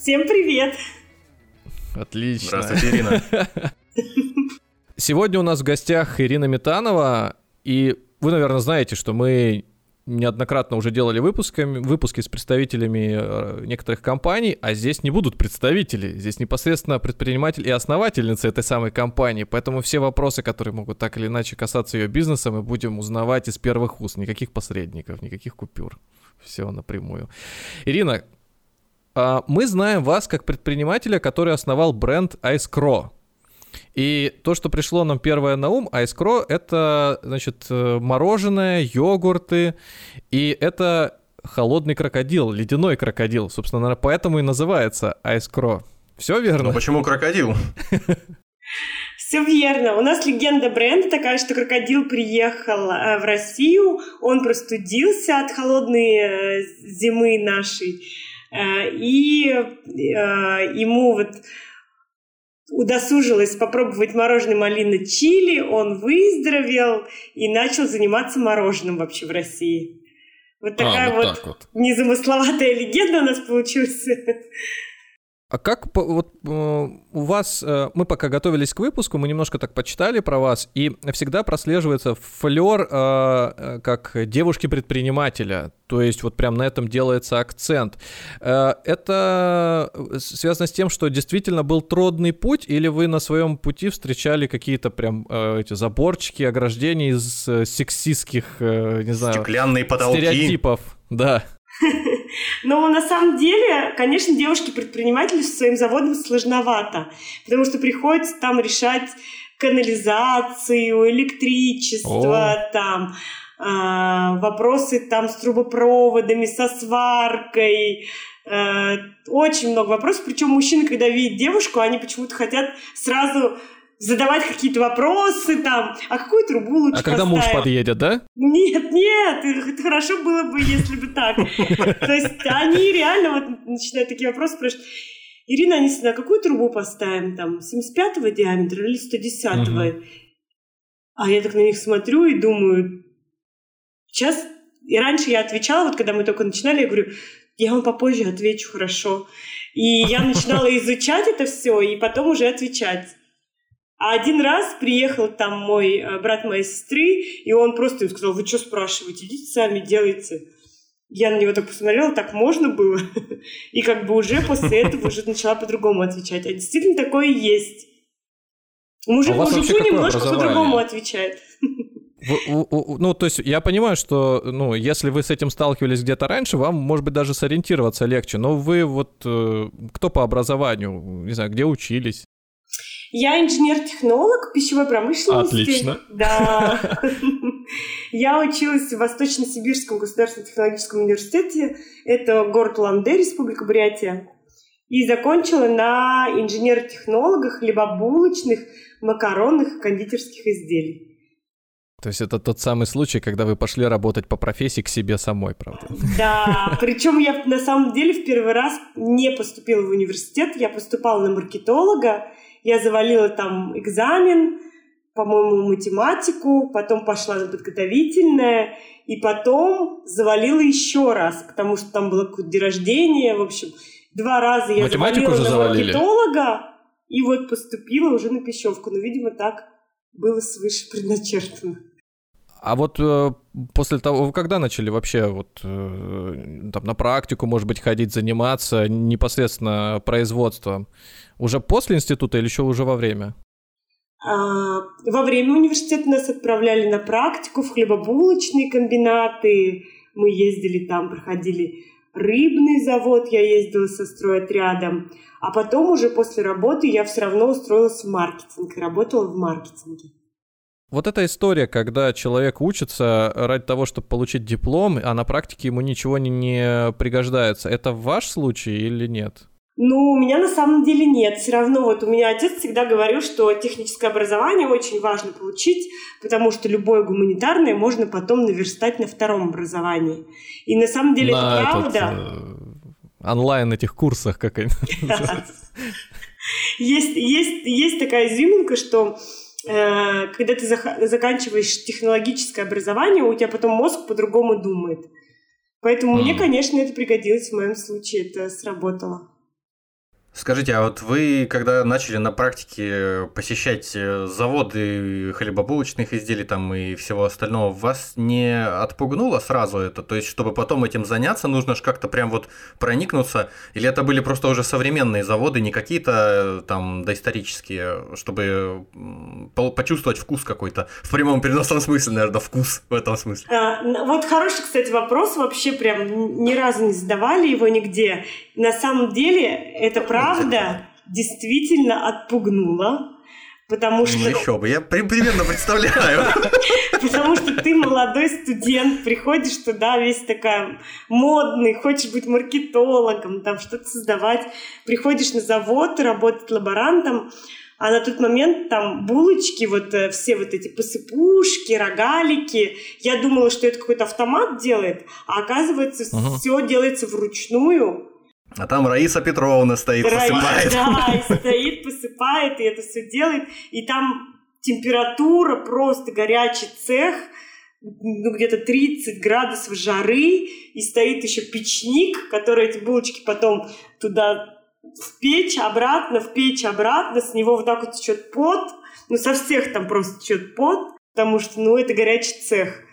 Всем привет. Отлично. Здравствуйте, Ирина. Сегодня у нас в гостях Ирина Метанова, и вы, наверное, знаете, что мы неоднократно уже делали выпусками, выпуски с представителями э, некоторых компаний, а здесь не будут представители, здесь непосредственно предприниматель и основательница этой самой компании, поэтому все вопросы, которые могут так или иначе касаться ее бизнеса, мы будем узнавать из первых уст, никаких посредников, никаких купюр, все напрямую. Ирина, мы знаем вас как предпринимателя, который основал бренд Ice Crow. И то, что пришло нам первое на ум, айскро, это, значит, э, мороженое, йогурты, и это холодный крокодил, ледяной крокодил. Собственно, наверное, поэтому и называется айскро. Все верно? Ну почему крокодил? Все верно. У нас легенда бренда такая, что крокодил приехал э, в Россию, он простудился от холодной э, зимы нашей, и ему вот удосужилась попробовать мороженое малина чили, он выздоровел и начал заниматься мороженым вообще в России. Вот такая а, вот, вот, так вот незамысловатая легенда у нас получилась. А как вот э, у вас, э, мы пока готовились к выпуску, мы немножко так почитали про вас, и всегда прослеживается флер э, как девушки-предпринимателя, то есть вот прям на этом делается акцент. Это связано с тем, что действительно был трудный путь, или вы на своем пути встречали какие-то прям эти заборчики, ограждения из сексистских, не знаю, Стеклянные потолки. стереотипов? Да. Но на самом деле, конечно, девушке-предпринимателю со своим заводом сложновато, потому что приходится там решать канализацию, электричество, О. там э, вопросы там с трубопроводами, со сваркой, э, очень много вопросов. Причем мужчины, когда видят девушку, они почему-то хотят сразу задавать какие-то вопросы там, а какую трубу лучше А когда муж подъедет, да? Нет, нет, это хорошо было бы, если бы так. То есть они реально вот начинают такие вопросы спрашивать. Ирина Анисовна, а какую трубу поставим там, 75-го диаметра или 110-го? А я так на них смотрю и думаю, сейчас... И раньше я отвечала, вот когда мы только начинали, я говорю, я вам попозже отвечу хорошо. И я начинала изучать это все, и потом уже отвечать. А один раз приехал там мой э, брат моей сестры, и он просто им сказал, вы что спрашиваете, идите сами, делайте. Я на него так посмотрела, так можно было. И как бы уже после этого уже начала по-другому отвечать. А действительно такое есть. Мужик а мужику немножко по-другому отвечает. Ну, то есть я понимаю, что, ну, если вы с этим сталкивались где-то раньше, вам, может быть, даже сориентироваться легче. Но вы вот э, кто по образованию, не знаю, где учились? Я инженер-технолог пищевой промышленности. Отлично. Да. Я училась в Восточно-Сибирском государственном технологическом университете. Это город Ланде, Республика Бурятия. И закончила на инженер-технологах, хлебобулочных, макаронных и кондитерских изделий. То есть это тот самый случай, когда вы пошли работать по профессии к себе самой, правда? Да, причем я на самом деле в первый раз не поступила в университет, я поступала на маркетолога, я завалила там экзамен, по-моему, математику, потом пошла на подготовительное, и потом завалила еще раз, потому что там было какое-то день рождения, в общем, два раза я Математику завалила на завалили. маркетолога, и вот поступила уже на пищевку. Но, видимо, так было свыше предначертано. А вот э, после того, когда начали вообще вот э, там на практику, может быть, ходить, заниматься непосредственно производством? Уже после института или еще уже во время? А, во время университета нас отправляли на практику в хлебобулочные комбинаты. Мы ездили там, проходили рыбный завод, я ездила со стройотрядом. А потом уже после работы я все равно устроилась в маркетинг работала в маркетинге. Вот эта история, когда человек учится ради того, чтобы получить диплом, а на практике ему ничего не, не пригождается, это ваш случай или нет? Ну, у меня на самом деле нет. Все равно вот у меня отец всегда говорил, что техническое образование очень важно получить, потому что любое гуманитарное можно потом наверстать на втором образовании. И на самом деле на это правда. Этот, онлайн этих курсах как они есть, есть, есть такая изюминка, что когда ты заканчиваешь технологическое образование, у тебя потом мозг по-другому думает. Поэтому mm. мне, конечно, это пригодилось в моем случае, это сработало. Скажите, а вот вы, когда начали на практике посещать э, заводы хлебобулочных изделий там и всего остального, вас не отпугнуло сразу это? То есть, чтобы потом этим заняться, нужно же как-то прям вот проникнуться? Или это были просто уже современные заводы, не какие-то э, там доисторические, чтобы почувствовать вкус какой-то? В прямом переносном смысле, наверное, вкус в этом смысле. А, вот хороший, кстати, вопрос. Вообще прям ни разу не задавали его нигде. На самом деле, это правда правда действительно отпугнула. Потому ну, что... Ну, еще бы, я примерно представляю. Потому что ты молодой студент, приходишь туда весь такая модный, хочешь быть маркетологом, там что-то создавать. Приходишь на завод, работать лаборантом, а на тот момент там булочки, вот э, все вот эти посыпушки, рогалики. Я думала, что это какой-то автомат делает, а оказывается, uh-huh. все делается вручную. А там Раиса Петровна стоит, Раиса, посыпает. Да, и стоит, посыпает, и это все делает. И там температура, просто горячий цех, ну, где-то 30 градусов жары, и стоит еще печник, который эти булочки потом туда в печь, обратно, в печь, обратно, с него вот так вот течет пот, ну, со всех там просто течет пот, потому что, ну, это горячий цех.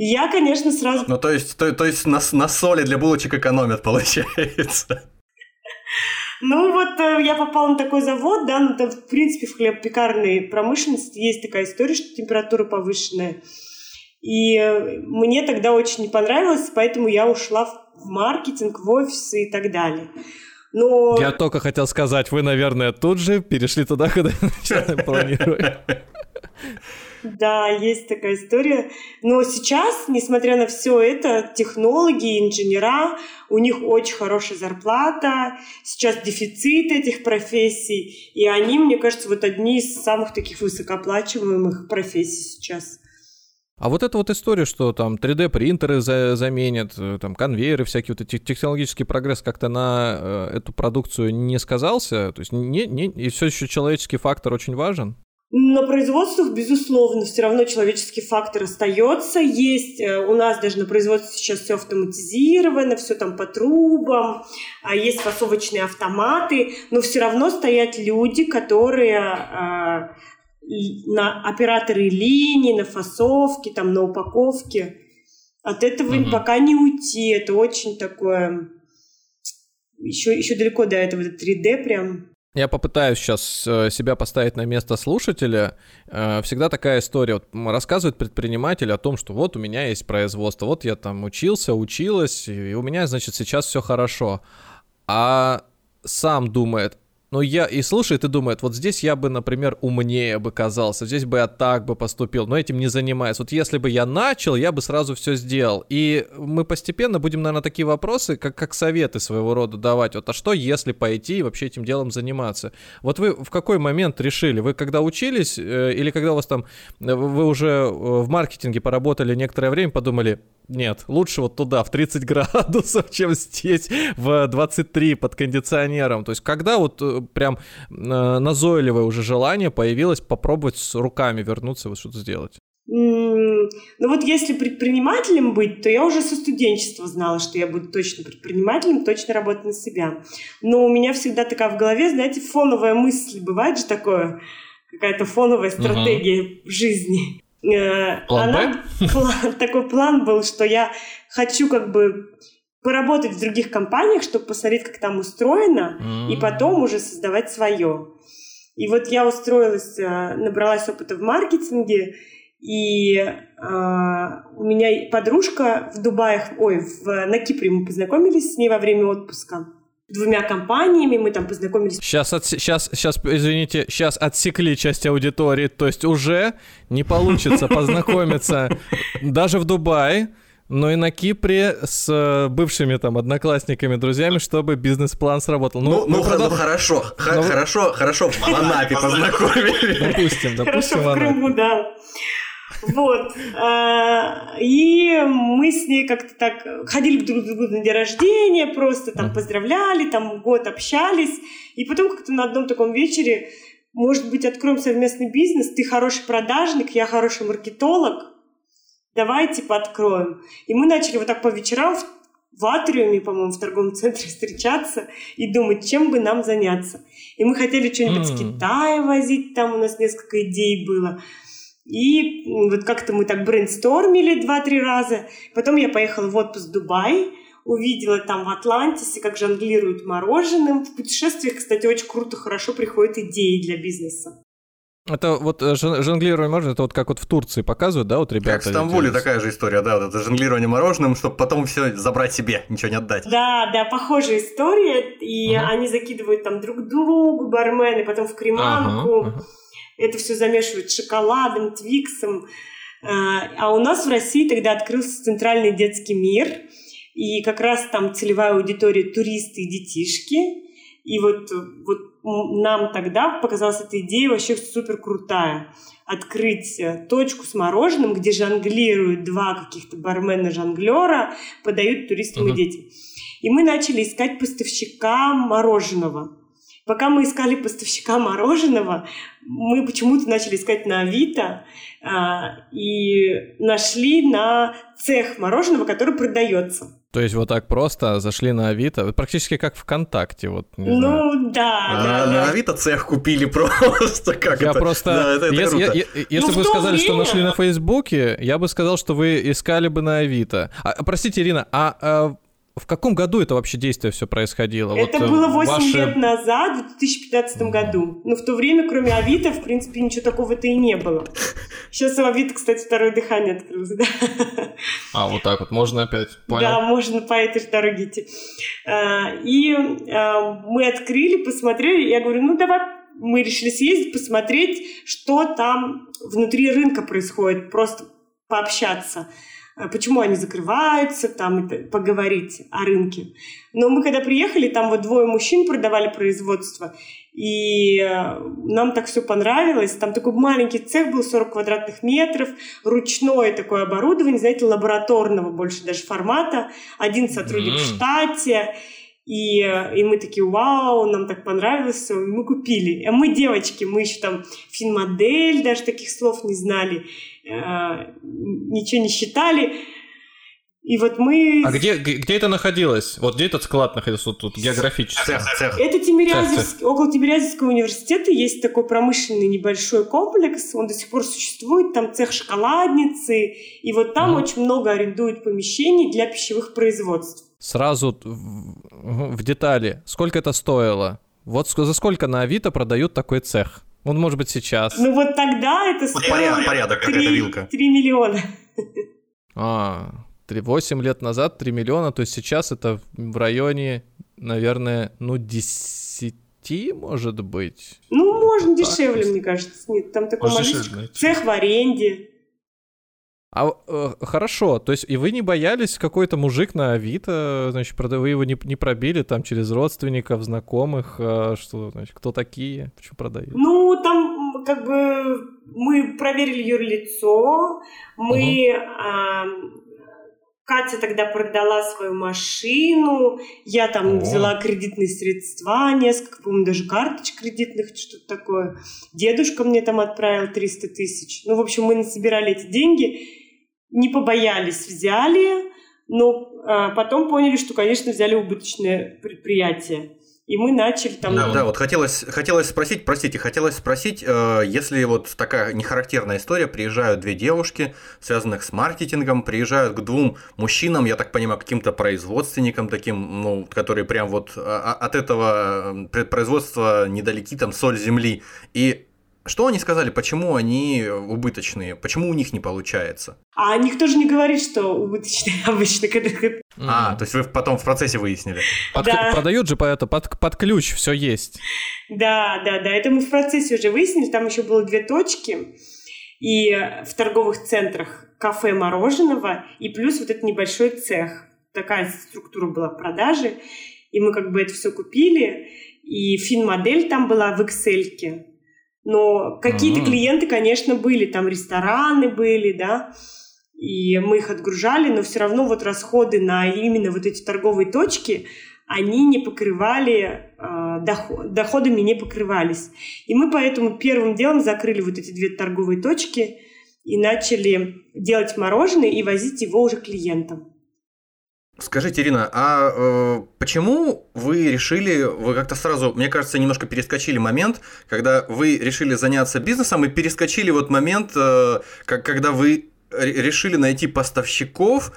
Я, конечно, сразу... Ну, то есть, то, то есть на, на соли для булочек экономят, получается. Ну вот э, я попала на такой завод, да, ну там в принципе в хлебопекарной промышленности есть такая история, что температура повышенная. И э, мне тогда очень не понравилось, поэтому я ушла в маркетинг, в офисы и так далее. Но... Я только хотел сказать, вы, наверное, тут же перешли туда, куда планировали. Да, есть такая история. Но сейчас, несмотря на все это, технологи, инженера, у них очень хорошая зарплата, сейчас дефицит этих профессий, и они, мне кажется, вот одни из самых таких высокооплачиваемых профессий сейчас. А вот эта вот история, что там 3D-принтеры за заменят, э, там конвейеры всякие, вот эти технологический прогресс как-то на э, эту продукцию не сказался, то есть не, не, и все еще человеческий фактор очень важен? На производствах, безусловно, все равно человеческий фактор остается. Есть э, у нас даже на производстве сейчас все автоматизировано, все там по трубам, а есть фасовочные автоматы, но все равно стоят люди, которые э, на операторы линии, на фасовке, там, на упаковке. От этого угу. пока не уйти. Это очень такое... Еще, еще далеко до этого 3D прям. Я попытаюсь сейчас э, себя поставить на место слушателя. Э, всегда такая история. Вот рассказывает предприниматель о том, что вот у меня есть производство, вот я там учился, училась, и у меня, значит, сейчас все хорошо. А сам думает, ну, я и слушает и думает, вот здесь я бы, например, умнее бы казался, здесь бы я так бы поступил, но этим не занимаюсь. Вот если бы я начал, я бы сразу все сделал. И мы постепенно будем, наверное, такие вопросы, как, как советы своего рода давать. Вот, а что, если пойти и вообще этим делом заниматься? Вот вы в какой момент решили? Вы когда учились э, или когда у вас там, э, вы уже э, в маркетинге поработали некоторое время, подумали, нет, лучше вот туда, в 30 градусов, чем здесь в 23 под кондиционером. То есть когда вот э, прям э, назойливое уже желание появилось попробовать с руками вернуться, вот что-то сделать? Ну вот если предпринимателем быть, то я уже со студенчества знала, что я буду точно предпринимателем, точно работать на себя. Но у меня всегда такая в голове, знаете, фоновая мысль, бывает же такое, какая-то фоновая стратегия uh-huh. жизни. Э, план Она, план, такой план был, что я хочу как бы поработать в других компаниях, чтобы посмотреть, как там устроено, mm-hmm. и потом уже создавать свое. И вот я устроилась, э, набралась опыта в маркетинге, и э, у меня подружка в Дубае, ой, в, на Кипре мы познакомились с ней во время отпуска двумя компаниями, мы там познакомились. Сейчас, от, сейчас, сейчас, извините, сейчас отсекли часть аудитории, то есть уже не получится познакомиться даже в Дубае но и на Кипре с э, бывшими там одноклассниками, друзьями, чтобы бизнес-план сработал. Ну, ну, ну, ну хорошо, ну, хорошо, хорошо, в Анапе познакомились. Допустим, допустим, Хорошо, в Крыму, да. Вот. А, и мы с ней как-то так ходили друг к другу на день рождения, просто там поздравляли, там год общались. И потом как-то на одном таком вечере, может быть, откроем совместный бизнес, ты хороший продажник, я хороший маркетолог, давай, типа, откроем. И мы начали вот так по вечерам в атриуме, по-моему, в торговом центре встречаться и думать, чем бы нам заняться. И мы хотели что-нибудь mm. с Китая возить, там у нас несколько идей было. И вот как-то мы так брейнстормили два-три раза. Потом я поехала в отпуск в Дубай, увидела там в Атлантисе, как жонглируют мороженым. В путешествиях, кстати, очень круто, хорошо приходят идеи для бизнеса. Это вот э, жонглирование мороженым, это вот как вот в Турции показывают, да, вот ребята? Как в Стамбуле такая же история, да, вот это жонглирование мороженым, чтобы потом все забрать себе, ничего не отдать. Да, да, похожая история, и uh они закидывают там друг другу, бармены, потом в креманку. Uh-huh, uh-huh это все замешивают шоколадом, твиксом. А, а у нас в России тогда открылся центральный детский мир, и как раз там целевая аудитория туристы и детишки. И вот, вот нам тогда показалась эта идея вообще супер крутая. Открыть э, точку с мороженым, где жонглируют два каких-то бармена-жонглера, подают туристам uh-huh. и детям. И мы начали искать поставщика мороженого. Пока мы искали поставщика мороженого, мы почему-то начали искать на Авито а, и нашли на цех мороженого, который продается. То есть вот так просто зашли на Авито, практически как ВКонтакте, вот. ну знаю. да, а, да, на да. Авито цех купили просто как я это? просто, да, это, это если, круто. я, если ну, бы вы сказали, время... что нашли на Фейсбуке, я бы сказал, что вы искали бы на Авито. А, простите, Ирина, а, а в каком году это вообще действие все происходило? Это вот, было 8 ваши... лет назад, в 2015 году. Но в то время, кроме Авито, в принципе, ничего такого-то и не было. Сейчас у Авито, кстати, второе дыхание открылось, да. А, вот так вот, можно опять, понял. Да, можно по этой же дороге идти. А, и а, мы открыли, посмотрели, я говорю, ну давай мы решили съездить, посмотреть, что там внутри рынка происходит, просто пообщаться. А почему они закрываются, там поговорить о рынке. Но мы когда приехали, там вот двое мужчин продавали производство, и э, нам так все понравилось. Там такой маленький цех был, 40 квадратных метров, ручное такое оборудование, знаете, лабораторного больше даже формата, один сотрудник mm-hmm. в штате. И, э, и мы такие, вау, нам так понравилось и мы купили. А мы девочки, мы еще там финмодель, даже таких слов не знали. Э, ничего не считали. И вот мы... А где, где это находилось? Вот где этот склад находился вот тут географически? Цех, цех. Это Тимирязевск, около Тимирязевского университета есть такой промышленный небольшой комплекс, он до сих пор существует, там цех шоколадницы, и вот там mm. очень много арендуют помещений для пищевых производств. Сразу в, в детали, сколько это стоило? Вот за сколько на Авито продают такой цех? Он может быть сейчас. Ну вот тогда это стоило... Порядок, порядок какая-то вилка. 3 миллиона. А, 3, 8 лет назад 3 миллиона, то есть сейчас это в районе, наверное, ну 10 может быть. Ну, можно так, дешевле, мне кажется. Нет, там такой маленький цех в аренде. А э, хорошо, то есть и вы не боялись какой-то мужик на Авито, значит, вы его не, не пробили там через родственников, знакомых, э, что, значит, кто такие, почему продают? Ну, там как бы мы проверили юрлицо, мы... Угу. Э, Катя тогда продала свою машину, я там О. взяла кредитные средства, несколько, по-моему, даже карточек кредитных, что-то такое. Дедушка мне там отправил 300 тысяч. Ну, в общем, мы насобирали эти деньги, не побоялись, взяли, но а, потом поняли, что, конечно, взяли убыточное предприятие. И мы начали там... Да, да вот хотелось, хотелось спросить, простите, хотелось спросить, э, если вот такая нехарактерная история, приезжают две девушки, связанных с маркетингом, приезжают к двум мужчинам, я так понимаю, каким-то производственникам таким, ну, которые прям вот а, а, от этого э, производства недалеки, там, соль земли, и что они сказали, почему они убыточные, почему у них не получается? А никто же не говорит, что убыточные обычно. Когда... А, то есть вы потом в процессе выяснили? Под, да. Продают же по это, под, под ключ все есть. Да, да, да, это мы в процессе уже выяснили, там еще было две точки, и в торговых центрах кафе мороженого и плюс вот этот небольшой цех. Такая структура была продажи. И мы как бы это все купили. И фин-модель там была в Excel. Но какие-то mm-hmm. клиенты, конечно, были. Там рестораны были, да. И мы их отгружали, но все равно вот расходы на именно вот эти торговые точки, они не покрывали, э, доход, доходами не покрывались. И мы поэтому первым делом закрыли вот эти две торговые точки и начали делать мороженое и возить его уже клиентам. Скажите, Ирина, а э, почему вы решили, вы как-то сразу, мне кажется, немножко перескочили момент, когда вы решили заняться бизнесом и перескочили вот момент, э, как, когда вы решили найти поставщиков,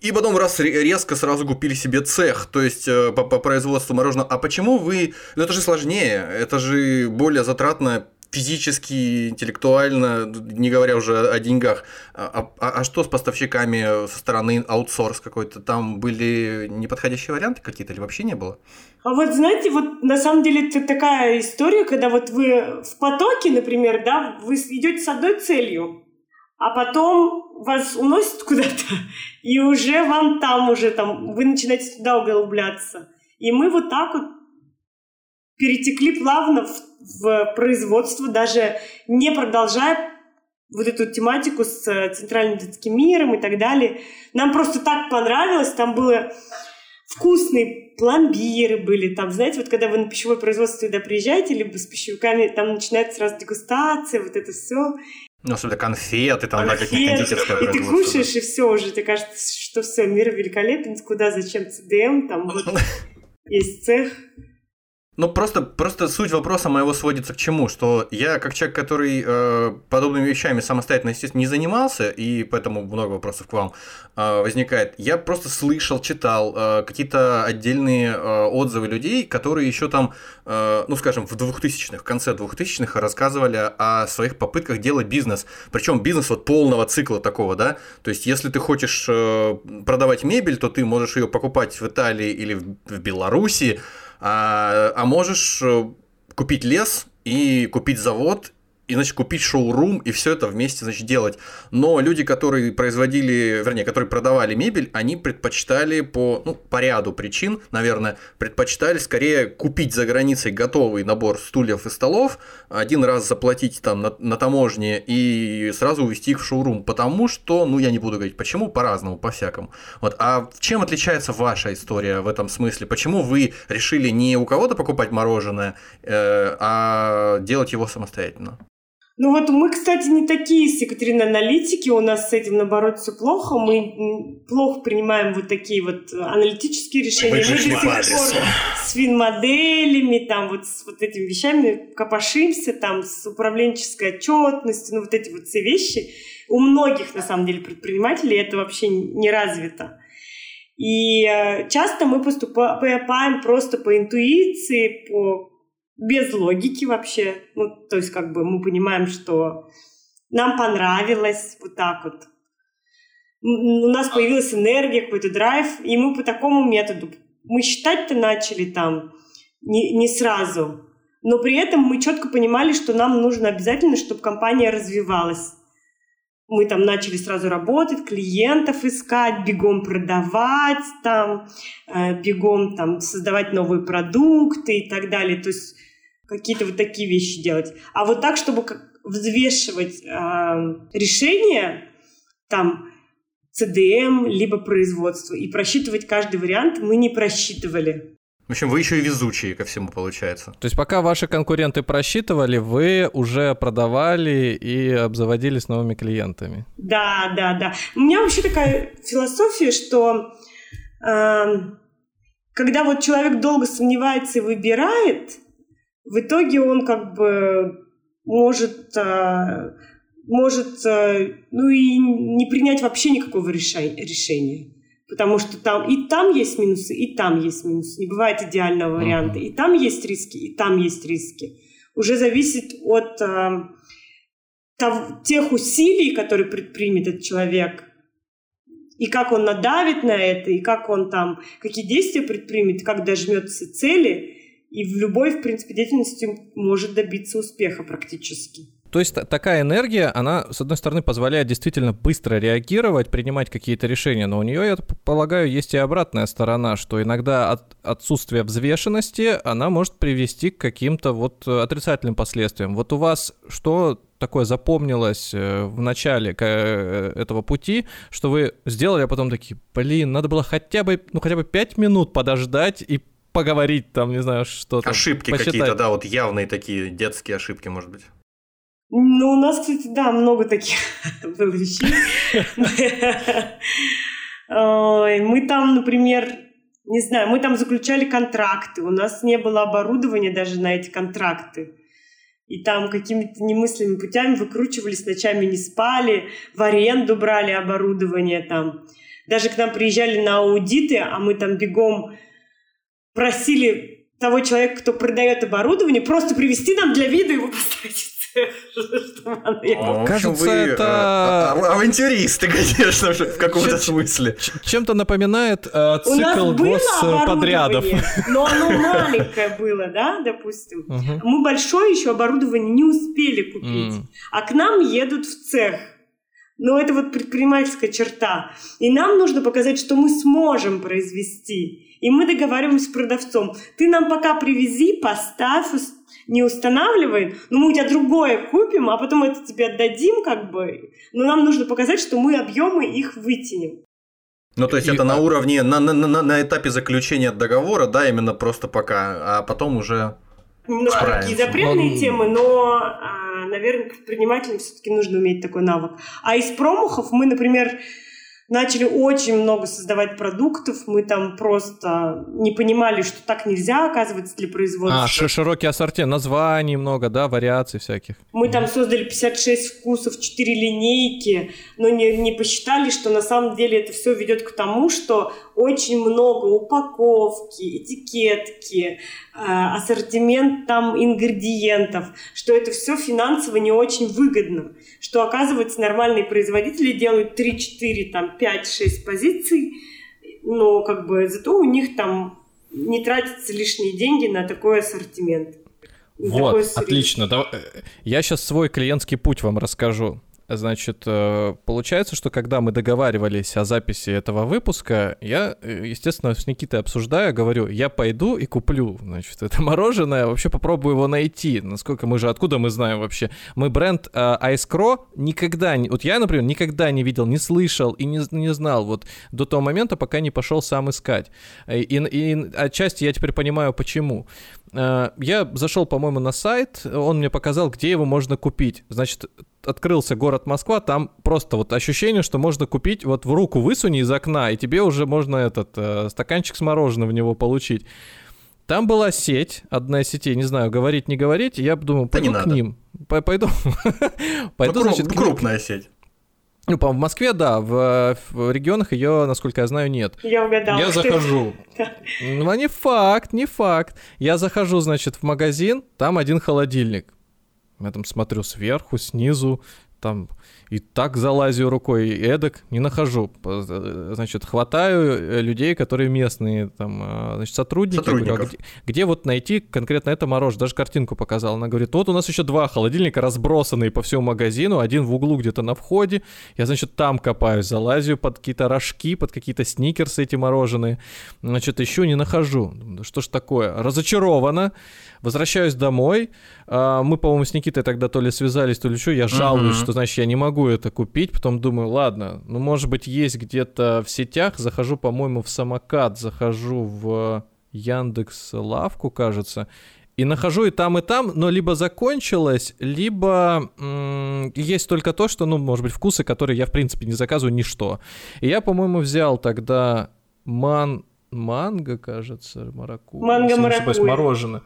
и потом раз резко сразу купили себе цех, то есть э, по, по производству мороженого. А почему вы... Ну это же сложнее, это же более затратно физически, интеллектуально, не говоря уже о деньгах. А, а, а что с поставщиками со стороны аутсорс какой-то? Там были неподходящие варианты какие-то или вообще не было? А вот знаете, вот на самом деле это такая история, когда вот вы в потоке, например, да, вы идете с одной целью, а потом вас уносят куда-то, и уже вам там уже там, вы начинаете туда углубляться. И мы вот так вот перетекли плавно в, в производство, даже не продолжая вот эту тематику с э, центральным детским миром и так далее. Нам просто так понравилось, там было вкусные пломбиры были, там, знаете, вот когда вы на пищевое производство туда приезжаете, либо с пищевиками, там начинается сразу дегустация, вот это все. Ну, особенно конфеты, там, да, какие кондитерское И ты кушаешь, и все уже, ты кажется, что все, мир великолепен, куда, зачем ЦДМ, там вот есть цех. Ну, просто, просто суть вопроса моего сводится к чему? Что я, как человек, который э, подобными вещами самостоятельно, естественно, не занимался, и поэтому много вопросов к вам э, возникает, я просто слышал, читал э, какие-то отдельные э, отзывы людей, которые еще там, э, ну, скажем, в 2000-х, в конце 2000-х рассказывали о своих попытках делать бизнес. Причем бизнес вот полного цикла такого, да? То есть, если ты хочешь э, продавать мебель, то ты можешь ее покупать в Италии или в, в Беларуси, а, а можешь э, купить лес и купить завод и, значит, купить шоурум и все это вместе, значит, делать. Но люди, которые производили, вернее, которые продавали мебель, они предпочитали по, ну, по ряду причин, наверное, предпочитали скорее купить за границей готовый набор стульев и столов, один раз заплатить там на, на таможне и сразу увезти их в шоурум, потому что, ну, я не буду говорить почему, по-разному, по-всякому. Вот. А чем отличается ваша история в этом смысле? Почему вы решили не у кого-то покупать мороженое, э, а делать его самостоятельно? Ну вот мы, кстати, не такие с Екатериной аналитики, у нас с этим, наоборот, все плохо, мы плохо принимаем вот такие вот аналитические решения. Мы до сих пор с фин-моделями, там вот с вот этими вещами копошимся, там с управленческой отчетностью, ну вот эти вот все вещи. У многих, на самом деле, предпринимателей это вообще не развито. И э, часто мы поступаем просто по интуиции, по без логики вообще. Ну, то есть, как бы мы понимаем, что нам понравилось вот так вот. У нас появилась энергия, какой-то драйв, и мы по такому методу. Мы считать-то начали там не, не сразу, но при этом мы четко понимали, что нам нужно обязательно, чтобы компания развивалась. Мы там начали сразу работать, клиентов искать, бегом продавать, там, э, бегом там создавать новые продукты и так далее. То есть какие-то вот такие вещи делать. А вот так, чтобы как взвешивать э, решение, там, CDM, либо производство, и просчитывать каждый вариант мы не просчитывали. В общем, вы еще и везучие ко всему, получается. То есть пока ваши конкуренты просчитывали, вы уже продавали и обзаводились новыми клиентами. Да, да, да. У меня вообще такая философия, что э, когда вот человек долго сомневается и выбирает, в итоге он как бы может, а, может а, ну и не принять вообще никакого решения. Потому что там и там есть минусы, и там есть минусы. Не бывает идеального варианта. И там есть риски, и там есть риски. Уже зависит от э, тех усилий, которые предпримет этот человек, и как он надавит на это, и как он там, какие действия предпримет, как дожмется цели – и в любой, в принципе, деятельности может добиться успеха практически. То есть такая энергия, она, с одной стороны, позволяет действительно быстро реагировать, принимать какие-то решения, но у нее, я полагаю, есть и обратная сторона, что иногда от отсутствие взвешенности, она может привести к каким-то вот отрицательным последствиям. Вот у вас что такое запомнилось э, в начале э, этого пути, что вы сделали, а потом такие, блин, надо было хотя бы, ну хотя бы пять минут подождать и поговорить там, не знаю, что-то. Ошибки какие-то, да, вот явные такие детские ошибки, может быть. Ну, у нас, кстати, да, много таких было вещей. Мы там, например, не знаю, мы там заключали контракты, у нас не было оборудования даже на эти контракты. И там какими-то немыслимыми путями выкручивались, ночами не спали, в аренду брали оборудование там. Даже к нам приезжали на аудиты, а мы там бегом просили того человека, кто продает оборудование, просто привезти нам для вида его поставить Кажется, вы это... А, а, авантюристы, конечно же, в каком-то смысле. Чем-то напоминает э, цикл господрядов. Но оно маленькое было, да, допустим. Мы большое еще оборудование не успели купить. А к нам едут в цех. Но это вот предпринимательская черта. И нам нужно показать, что мы сможем произвести. И мы договариваемся с продавцом. Ты нам пока привези, поставь, не устанавливай, но мы у тебя другое купим, а потом это тебе отдадим, как бы. Но нам нужно показать, что мы объемы их вытянем. Ну, то есть и, это а... на уровне, на, на, на, на этапе заключения договора, да, именно просто пока, а потом уже Немножко такие запретные Он... темы, но, а, наверное, предпринимателям все-таки нужно уметь такой навык. А из промахов мы, например, начали очень много создавать продуктов. Мы там просто не понимали, что так нельзя, оказывается, для производства. А, широкий ассортимент, названий много, да, вариаций всяких. Мы там создали 56 вкусов, 4 линейки, но не, не посчитали, что на самом деле это все ведет к тому, что очень много упаковки, этикетки, ассортимент там ингредиентов, что это все финансово не очень выгодно, что оказывается нормальные производители делают 3-4, там 5-6 позиций, но как бы зато у них там не тратятся лишние деньги на такой ассортимент. Вот, отлично. Э, я сейчас свой клиентский путь вам расскажу. Значит, э, получается, что когда мы договаривались о записи этого выпуска, я, э, естественно, с Никитой обсуждаю, говорю, я пойду и куплю, значит, это мороженое, вообще попробую его найти. Насколько мы же, откуда мы знаем вообще? Мы бренд э, Ice Crow никогда, не, вот я, например, никогда не видел, не слышал и не, не знал, вот до того момента, пока не пошел сам искать. И, и отчасти я теперь понимаю, почему. Я зашел, по-моему, на сайт, он мне показал, где его можно купить. Значит, открылся город Москва, там просто вот ощущение, что можно купить, вот в руку высуни из окна, и тебе уже можно этот э, стаканчик с мороженым в него получить. Там была сеть, одна из сетей, не знаю, говорить, не говорить, я думаю, пойду да к ним. Пойду, пойду, значит, крупная сеть. Ну, по в Москве, да, в, в регионах ее, насколько я знаю, нет. Я угадал. Я захожу. Ну, а не факт, не факт. Я захожу, значит, в магазин, там один холодильник. Я там смотрю сверху, снизу, там и так залазю рукой, и эдак не нахожу. Значит, хватаю э, людей, которые местные, там, а, значит, сотрудники. Говорю, а где, где вот найти конкретно это мороженое? Даже картинку показала. Она говорит, вот у нас еще два холодильника разбросанные по всему магазину, один в углу где-то на входе. Я, значит, там копаюсь, залазю под какие-то рожки, под какие-то сникерсы эти мороженые. Значит, еще не нахожу. Что ж такое? Разочарована. Возвращаюсь домой. А, мы, по-моему, с Никитой тогда то ли связались, то ли что. Я жалуюсь, uh-huh. что, значит, я не могу это купить. Потом думаю, ладно, ну, может быть, есть где-то в сетях. Захожу, по-моему, в самокат, захожу в Яндекс Лавку, кажется. И нахожу и там, и там, но либо закончилось, либо м- есть только то, что, ну, может быть, вкусы, которые я, в принципе, не заказываю ничто. И я, по-моему, взял тогда ман... манго, кажется, маракуйя. Манго-маракуйя. Мороженое.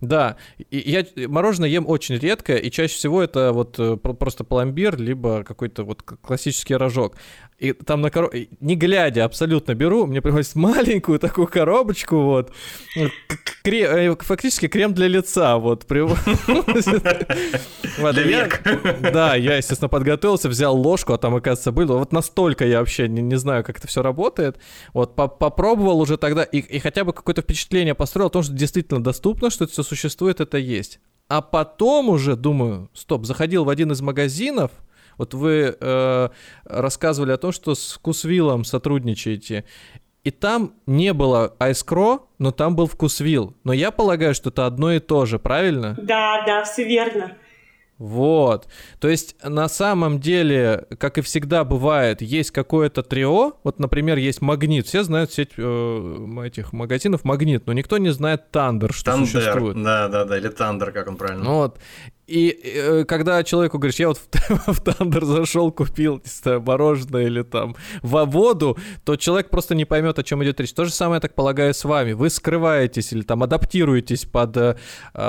Да, и я мороженое ем очень редко, и чаще всего это вот э, просто пломбир, либо какой-то вот классический рожок. И там на короб... не глядя абсолютно беру, мне приходится маленькую такую коробочку, вот, Крем... Э, фактически крем для лица, вот. Да, я, естественно, подготовился, взял ложку, а там, оказывается, было. Вот настолько я вообще не, не знаю, как это все работает. Вот, попробовал уже тогда, и, и хотя бы какое-то впечатление построил о том, что действительно доступно, что это все существует, это есть. А потом уже думаю, стоп, заходил в один из магазинов, вот вы э, рассказывали о том, что с Вкусвиллом сотрудничаете, и там не было айскро, но там был Вкусвилл. Но я полагаю, что это одно и то же, правильно? Да, да, все верно. Вот. То есть на самом деле, как и всегда бывает, есть какое-то трио. Вот, например, есть Магнит. Все знают сеть э, этих магазинов Магнит, но никто не знает Тандер, что Тандер, существует. Да, да, да, или Тандер, как он правильно. Ну вот. И э, когда человеку говоришь, я вот в, в Тандер зашел, купил, не знаю, мороженое или там во воду, то человек просто не поймет, о чем идет речь. То же самое, я так полагаю, с вами. Вы скрываетесь или там адаптируетесь под э,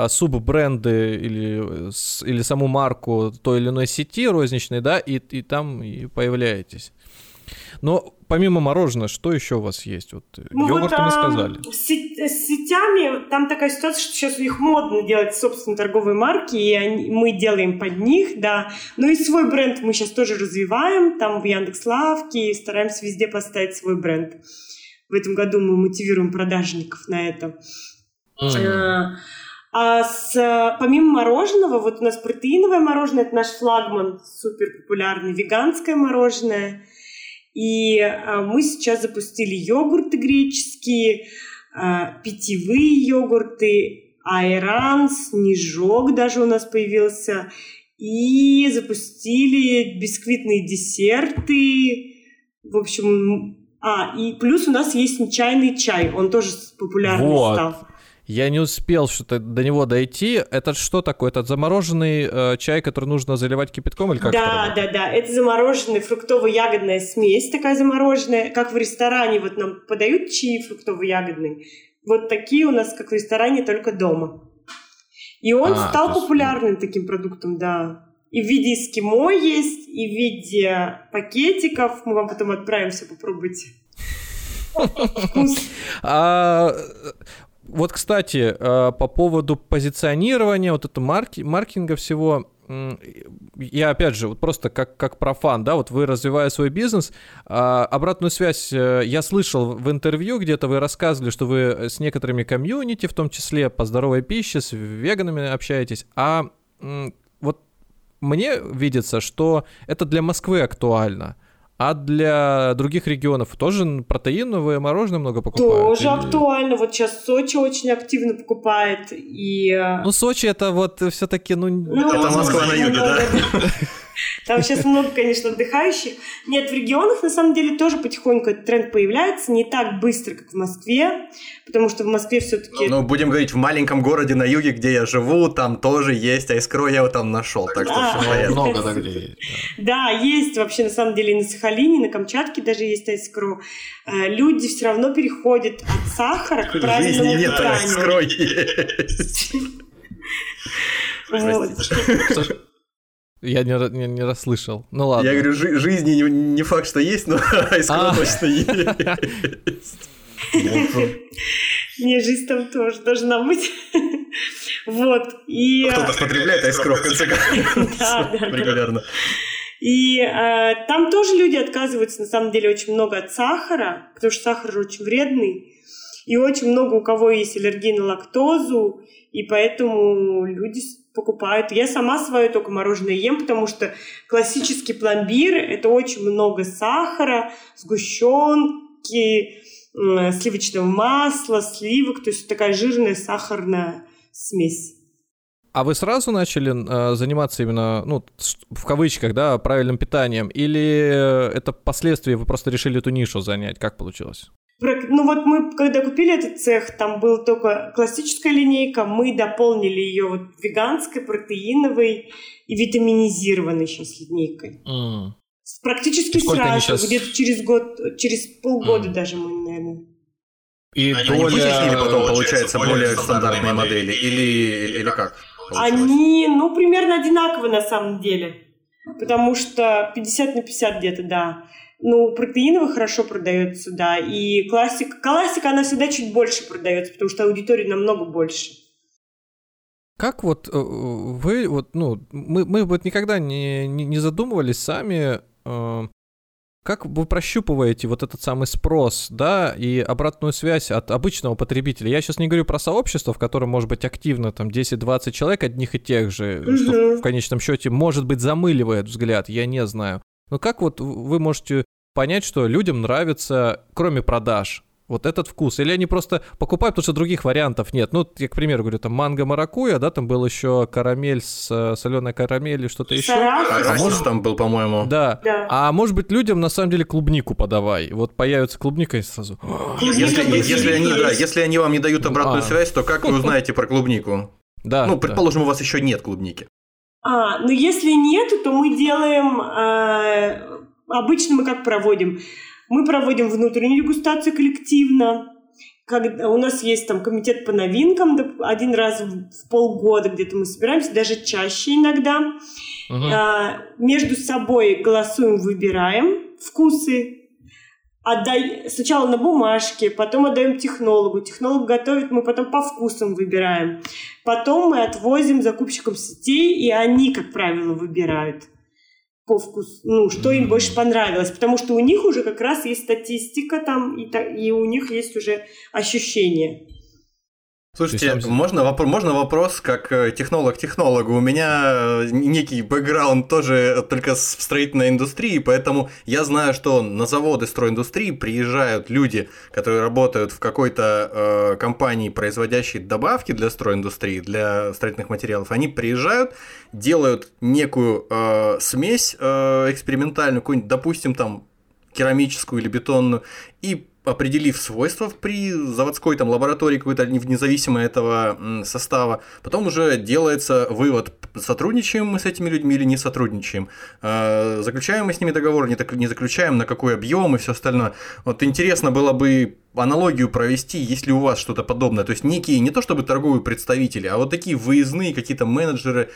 суббренды или, или саму марку той или иной сети розничной, да, и, и там и появляетесь. Но помимо мороженого, что еще у вас есть? Вот э, ну, йогурт вот, мы сказали. С, с сетями там такая ситуация, что сейчас у них модно делать собственные торговые марки, и они, мы делаем под них, да. Ну и свой бренд мы сейчас тоже развиваем, там в Яндекс.Лавке, и стараемся везде поставить свой бренд. В этом году мы мотивируем продажников на это. Mm. А с, помимо мороженого, вот у нас протеиновое мороженое, это наш флагман, супер популярный, веганское мороженое – и а, мы сейчас запустили йогурты греческие, а, питьевые йогурты, айран, снежок даже у нас появился. И запустили бисквитные десерты. В общем, а, и плюс у нас есть чайный чай, он тоже популярный вот. стал. Я не успел что-то до него дойти. Это что такое? Это замороженный э, чай, который нужно заливать кипятком или как? Да, да, да. Это замороженная фруктово-ягодная смесь, такая замороженная, как в ресторане. Вот нам подают чаи фруктово-ягодный. Вот такие у нас, как в ресторане, только дома. И он а, стал популярным есть... таким продуктом, да. И в виде эскимо есть, и в виде пакетиков. Мы вам потом отправим все попробуйте. Вкус. А, вот, кстати, э, по поводу позиционирования, вот это марки, маркетинга всего, я опять же, вот просто как, как профан, да, вот вы развивая свой бизнес, а, обратную связь э, я слышал в интервью, где-то вы рассказывали, что вы с некоторыми комьюнити, в том числе по здоровой пище, с веганами общаетесь, а вот мне видится, что это для Москвы актуально – а для других регионов тоже протеиновое мороженое много покупают? Тоже или... актуально. Вот сейчас Сочи очень активно покупает. И... Э, ну, Сочи это вот все-таки, ну... ну это Москва на юге, да? Там сейчас много, конечно, отдыхающих. Нет, в регионах на самом деле тоже потихоньку этот тренд появляется, не так быстро, как в Москве, потому что в Москве все-таки... Ну, будем говорить, в маленьком городе на юге, где я живу, там тоже есть айскро, я его там нашел, так что все Много так где есть. Да, есть вообще на самом деле и на Сахалине, и на Камчатке даже есть айскро. Э, люди все равно переходят от сахара к правильному жизни нет, айскро есть. Вот. Я не, не, не расслышал. Ну ладно. Я говорю, жи- жизни не, не факт, что есть, но айскро точно есть. Не, жизнь там тоже должна быть. Вот. И... Ну, кто-то потребляет айскро, в конце концов. Регулярно. И э, там тоже люди отказываются, на самом деле, очень много от сахара, потому что сахар очень вредный. И очень много у кого есть аллергия на лактозу, и поэтому люди покупают. Я сама свое только мороженое ем, потому что классический пломбир – это очень много сахара, сгущенки, сливочного масла, сливок, то есть такая жирная сахарная смесь. А вы сразу начали э, заниматься именно, ну, в кавычках, да, правильным питанием? Или это впоследствии вы просто решили эту нишу занять? Как получилось? Ну вот мы, когда купили этот цех, там была только классическая линейка, мы дополнили ее вот веганской, протеиновой и витаминизированной сейчас линейкой. Mm. Практически сразу, сейчас... где-то через год, через полгода mm. даже мы, наверное. И Они вытеснили потом, получается, более стандартные модели? Или, или как? Получилось? Они, ну, примерно одинаковые на самом деле. Потому что 50 на 50 где-то, да. Ну, протеиновый хорошо продается, да. И классика, классика, она всегда чуть больше продается, потому что аудитория намного больше. Как вот э, вы, вот, ну, мы, мы вот никогда не, не, не задумывались сами, э, как вы прощупываете вот этот самый спрос, да, и обратную связь от обычного потребителя? Я сейчас не говорю про сообщество, в котором может быть активно там 10-20 человек одних и тех же, угу. что в конечном счете, может быть, замыливает взгляд, я не знаю. Но как вот вы можете понять, что людям нравится, кроме продаж, вот этот вкус. Или они просто покупают, потому что других вариантов нет. Ну, я, к примеру, говорю, там манго маракуя, да, там был еще карамель с э, соленой карамелью, что-то еще. А, может, там был, по-моему. Да. да. А может быть, людям на самом деле клубнику подавай. Вот появится клубника и сразу. Если, если, они, да, если они вам не дают обратную а. связь, то как вы узнаете про клубнику? Да. Ну, предположим, да. у вас еще нет клубники. А, ну если нет, то мы делаем. Э, обычно мы как проводим? Мы проводим внутреннюю дегустацию коллективно. Когда у нас есть там комитет по новинкам, один раз в полгода где-то мы собираемся, даже чаще иногда. Угу. А, между собой голосуем, выбираем вкусы, отдай, сначала на бумажке, потом отдаем технологу. Технолог готовит, мы потом по вкусам выбираем. Потом мы отвозим закупщикам сетей, и они, как правило, выбирают по вкусу, ну, что им больше понравилось, потому что у них уже как раз есть статистика там, и, и у них есть уже ощущение. Слушайте, можно, воп- можно вопрос как э, технолог технологу? У меня э, некий бэкграунд тоже только в строительной индустрии, поэтому я знаю, что на заводы стройиндустрии приезжают люди, которые работают в какой-то э, компании, производящей добавки для стройиндустрии, для строительных материалов. Они приезжают, делают некую э, смесь э, экспериментальную, какую-нибудь, допустим, там керамическую или бетонную, и определив свойства при заводской там лаборатории какой-то независимо этого состава, потом уже делается вывод, сотрудничаем мы с этими людьми или не сотрудничаем, а, заключаем мы с ними договор, не заключаем, на какой объем и все остальное. Вот интересно было бы аналогию провести, если у вас что-то подобное. То есть некие, не то чтобы торговые представители, а вот такие выездные какие-то менеджеры,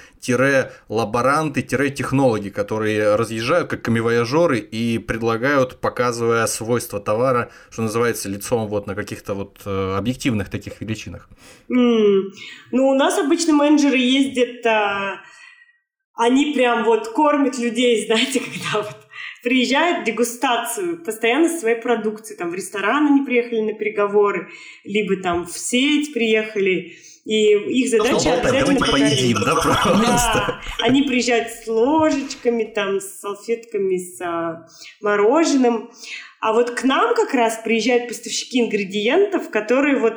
лаборанты, технологи, которые разъезжают как камевояжеры и предлагают, показывая свойства товара, что называется, лицом вот на каких-то вот э, объективных таких величинах. Mm. Ну, у нас обычно менеджеры ездят, а, они прям вот кормят людей, знаете, когда вот приезжают в дегустацию постоянно своей продукции. Там в ресторан они приехали на переговоры, либо там в сеть приехали. И их задача ну, обязательно давайте поедим, да, просто. Да, они приезжают с ложечками, там, с салфетками, с а, мороженым. А вот к нам как раз приезжают поставщики ингредиентов, которые вот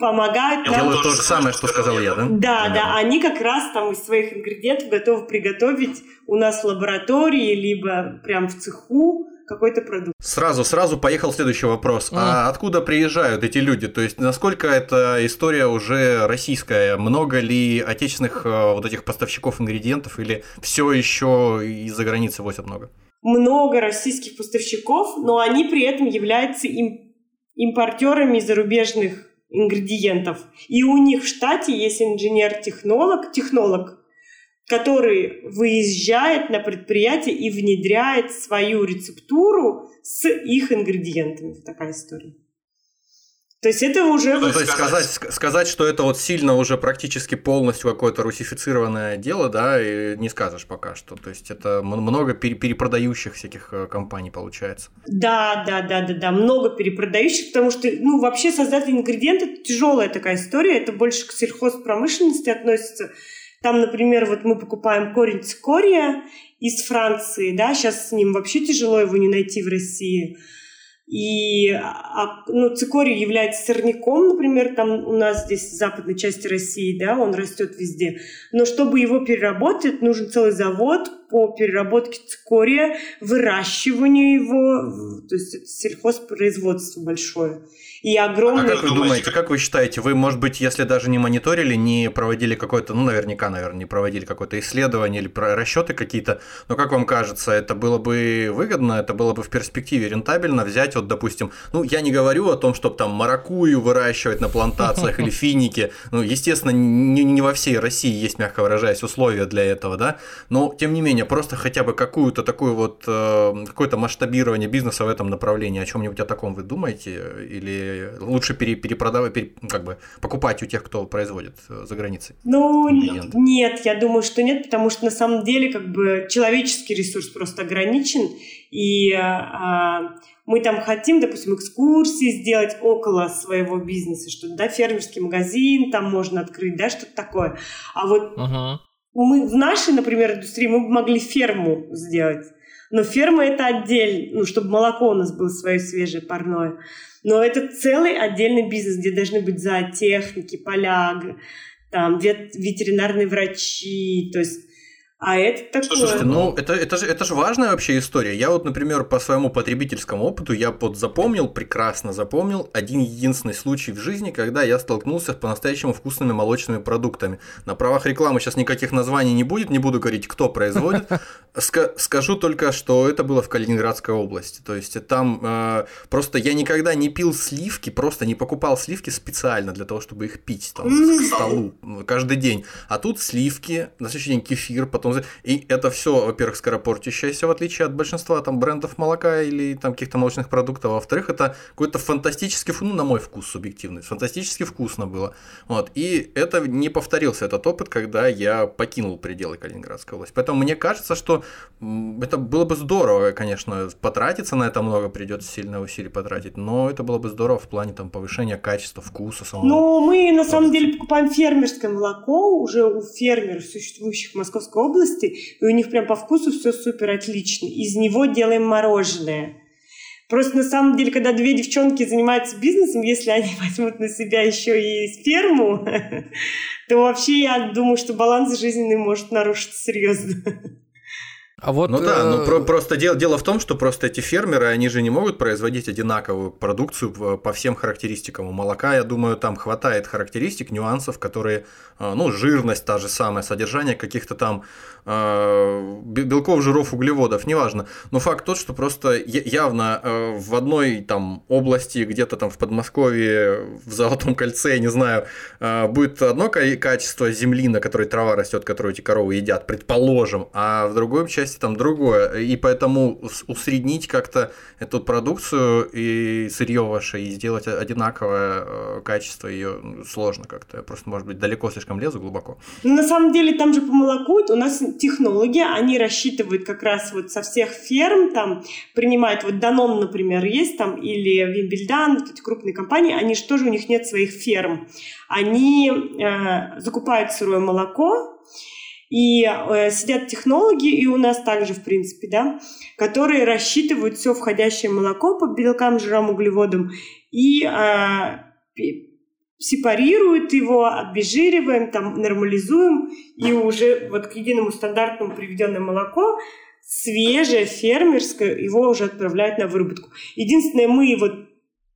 помогают нам... Делают то же самое, что сказал я, да? Да, да, они как раз там из своих ингредиентов готовы приготовить у нас в лаборатории, либо прям в цеху какой-то продукт. Сразу, сразу поехал следующий вопрос. Mm. А откуда приезжают эти люди? То есть, насколько эта история уже российская? Много ли отечественных э, вот этих поставщиков ингредиентов или все еще из-за границы возят много? Много российских поставщиков, но они при этом являются им, импортерами зарубежных ингредиентов. И у них в штате есть инженер-технолог, технолог, который выезжает на предприятие и внедряет свою рецептуру с их ингредиентами. Такая история. То есть это уже... Ну, то есть сказать, сказать, что это вот сильно уже практически полностью какое-то русифицированное дело, да, и не скажешь пока что. То есть это много перепродающих всяких э, компаний получается. Да, да, да, да, да, много перепродающих, потому что, ну, вообще создать ингредиенты это тяжелая такая история, это больше к сельхозпромышленности относится. Там, например, вот мы покупаем корень цикория из Франции, да, сейчас с ним вообще тяжело его не найти в России. И а, ну, цикорий является сорняком, например, там у нас здесь в западной части России, да, он растет везде. Но чтобы его переработать, нужен целый завод по переработке цикория, выращиванию его, то есть это сельхозпроизводство большое и огромный... А как вы думаете, как вы считаете, вы, может быть, если даже не мониторили, не проводили какое-то, ну, наверняка, наверное, не проводили какое-то исследование или расчеты какие-то, но как вам кажется, это было бы выгодно, это было бы в перспективе рентабельно взять, вот, допустим, ну, я не говорю о том, чтобы там маракую выращивать на плантациях или финики, ну, естественно, не, не во всей России есть, мягко выражаясь, условия для этого, да, но, тем не менее, просто хотя бы какую-то такую вот, э, какое-то масштабирование бизнеса в этом направлении, о чем-нибудь о таком вы думаете? Или лучше пере, перепродавать, пере, как бы покупать у тех, кто производит э, за границей? Ну, нет, я думаю, что нет, потому что на самом деле как бы человеческий ресурс просто ограничен, и а, мы там хотим, допустим, экскурсии сделать около своего бизнеса, что да, фермерский магазин там можно открыть, да, что-то такое. А вот uh-huh. мы в нашей, например, индустрии мы бы могли ферму сделать. Но ферма это отдельно, ну, чтобы молоко у нас было свое свежее, парное. Но это целый отдельный бизнес, где должны быть зоотехники, поля, там, вет, ветеринарные врачи, то есть а это такое. Слушайте, ну это, это, же, это же важная вообще история. Я вот, например, по своему потребительскому опыту, я вот запомнил, прекрасно запомнил один единственный случай в жизни, когда я столкнулся с по-настоящему вкусными молочными продуктами. На правах рекламы сейчас никаких названий не будет, не буду говорить, кто производит. Ска- скажу только, что это было в Калининградской области. То есть там э, просто я никогда не пил сливки, просто не покупал сливки специально для того, чтобы их пить там, к столу каждый день. А тут сливки, на следующий день кефир, потом и это все, во-первых, скоропортящееся, в отличие от большинства там брендов молока или там каких-то молочных продуктов. А во-вторых, это какой-то фантастический, ну, на мой вкус субъективный, фантастически вкусно было. Вот. И это не повторился этот опыт, когда я покинул пределы Калининградской области. Поэтому мне кажется, что это было бы здорово, конечно, потратиться на это много, придется сильно усилий потратить, но это было бы здорово в плане там повышения качества, вкуса самого. Ну, мы на самом деле покупаем фермерское молоко уже у фермеров, существующих в Московской области, области, и у них прям по вкусу все супер отлично. Из него делаем мороженое. Просто на самом деле, когда две девчонки занимаются бизнесом, если они возьмут на себя еще и ферму, то вообще я думаю, что баланс жизненный может нарушиться серьезно. А вот, ну да, ну про- просто дело, дело в том, что просто эти фермеры, они же не могут производить одинаковую продукцию по всем характеристикам. У молока, я думаю, там хватает характеристик, нюансов, которые, э, ну, жирность та же самая, содержание каких-то там э, белков, жиров, углеводов, неважно. Но факт тот, что просто явно э, в одной там области, где-то там в Подмосковье, в Золотом кольце, не знаю, будет одно качество земли, на которой трава растет, которую эти коровы едят, предположим, а в другой части там другое. И поэтому усреднить как-то эту продукцию и сырье ваше и сделать одинаковое э, качество ее сложно как-то. Я просто, может быть, далеко слишком лезу глубоко. На самом деле там же по молоку у нас технология, они рассчитывают как раз вот со всех ферм, там принимают, вот Данон, например, есть там, или Вимбельдан, вот эти крупные компании, они же тоже, у них нет своих ферм. Они э, закупают сырое молоко, и э, сидят технологи, и у нас также, в принципе, да, которые рассчитывают все входящее молоко по белкам, жирам, углеводам и э, сепарируют его, обезжириваем, там, нормализуем, и уже вот к единому стандартному приведенное молоко свежее, фермерское, его уже отправляют на выработку. Единственное, мы вот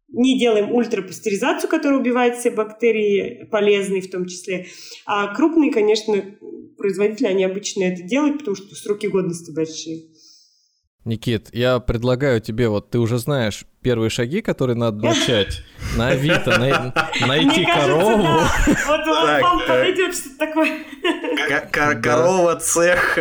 не делаем ультрапастеризацию, которая убивает все бактерии, полезные в том числе. А крупные, конечно, производители, они обычно это делают, потому что сроки годности большие. Никит, я предлагаю тебе, вот ты уже знаешь первые шаги, которые надо начать на Авито, найти корову. Вот вам подойдет что-то такое. Корова, цех.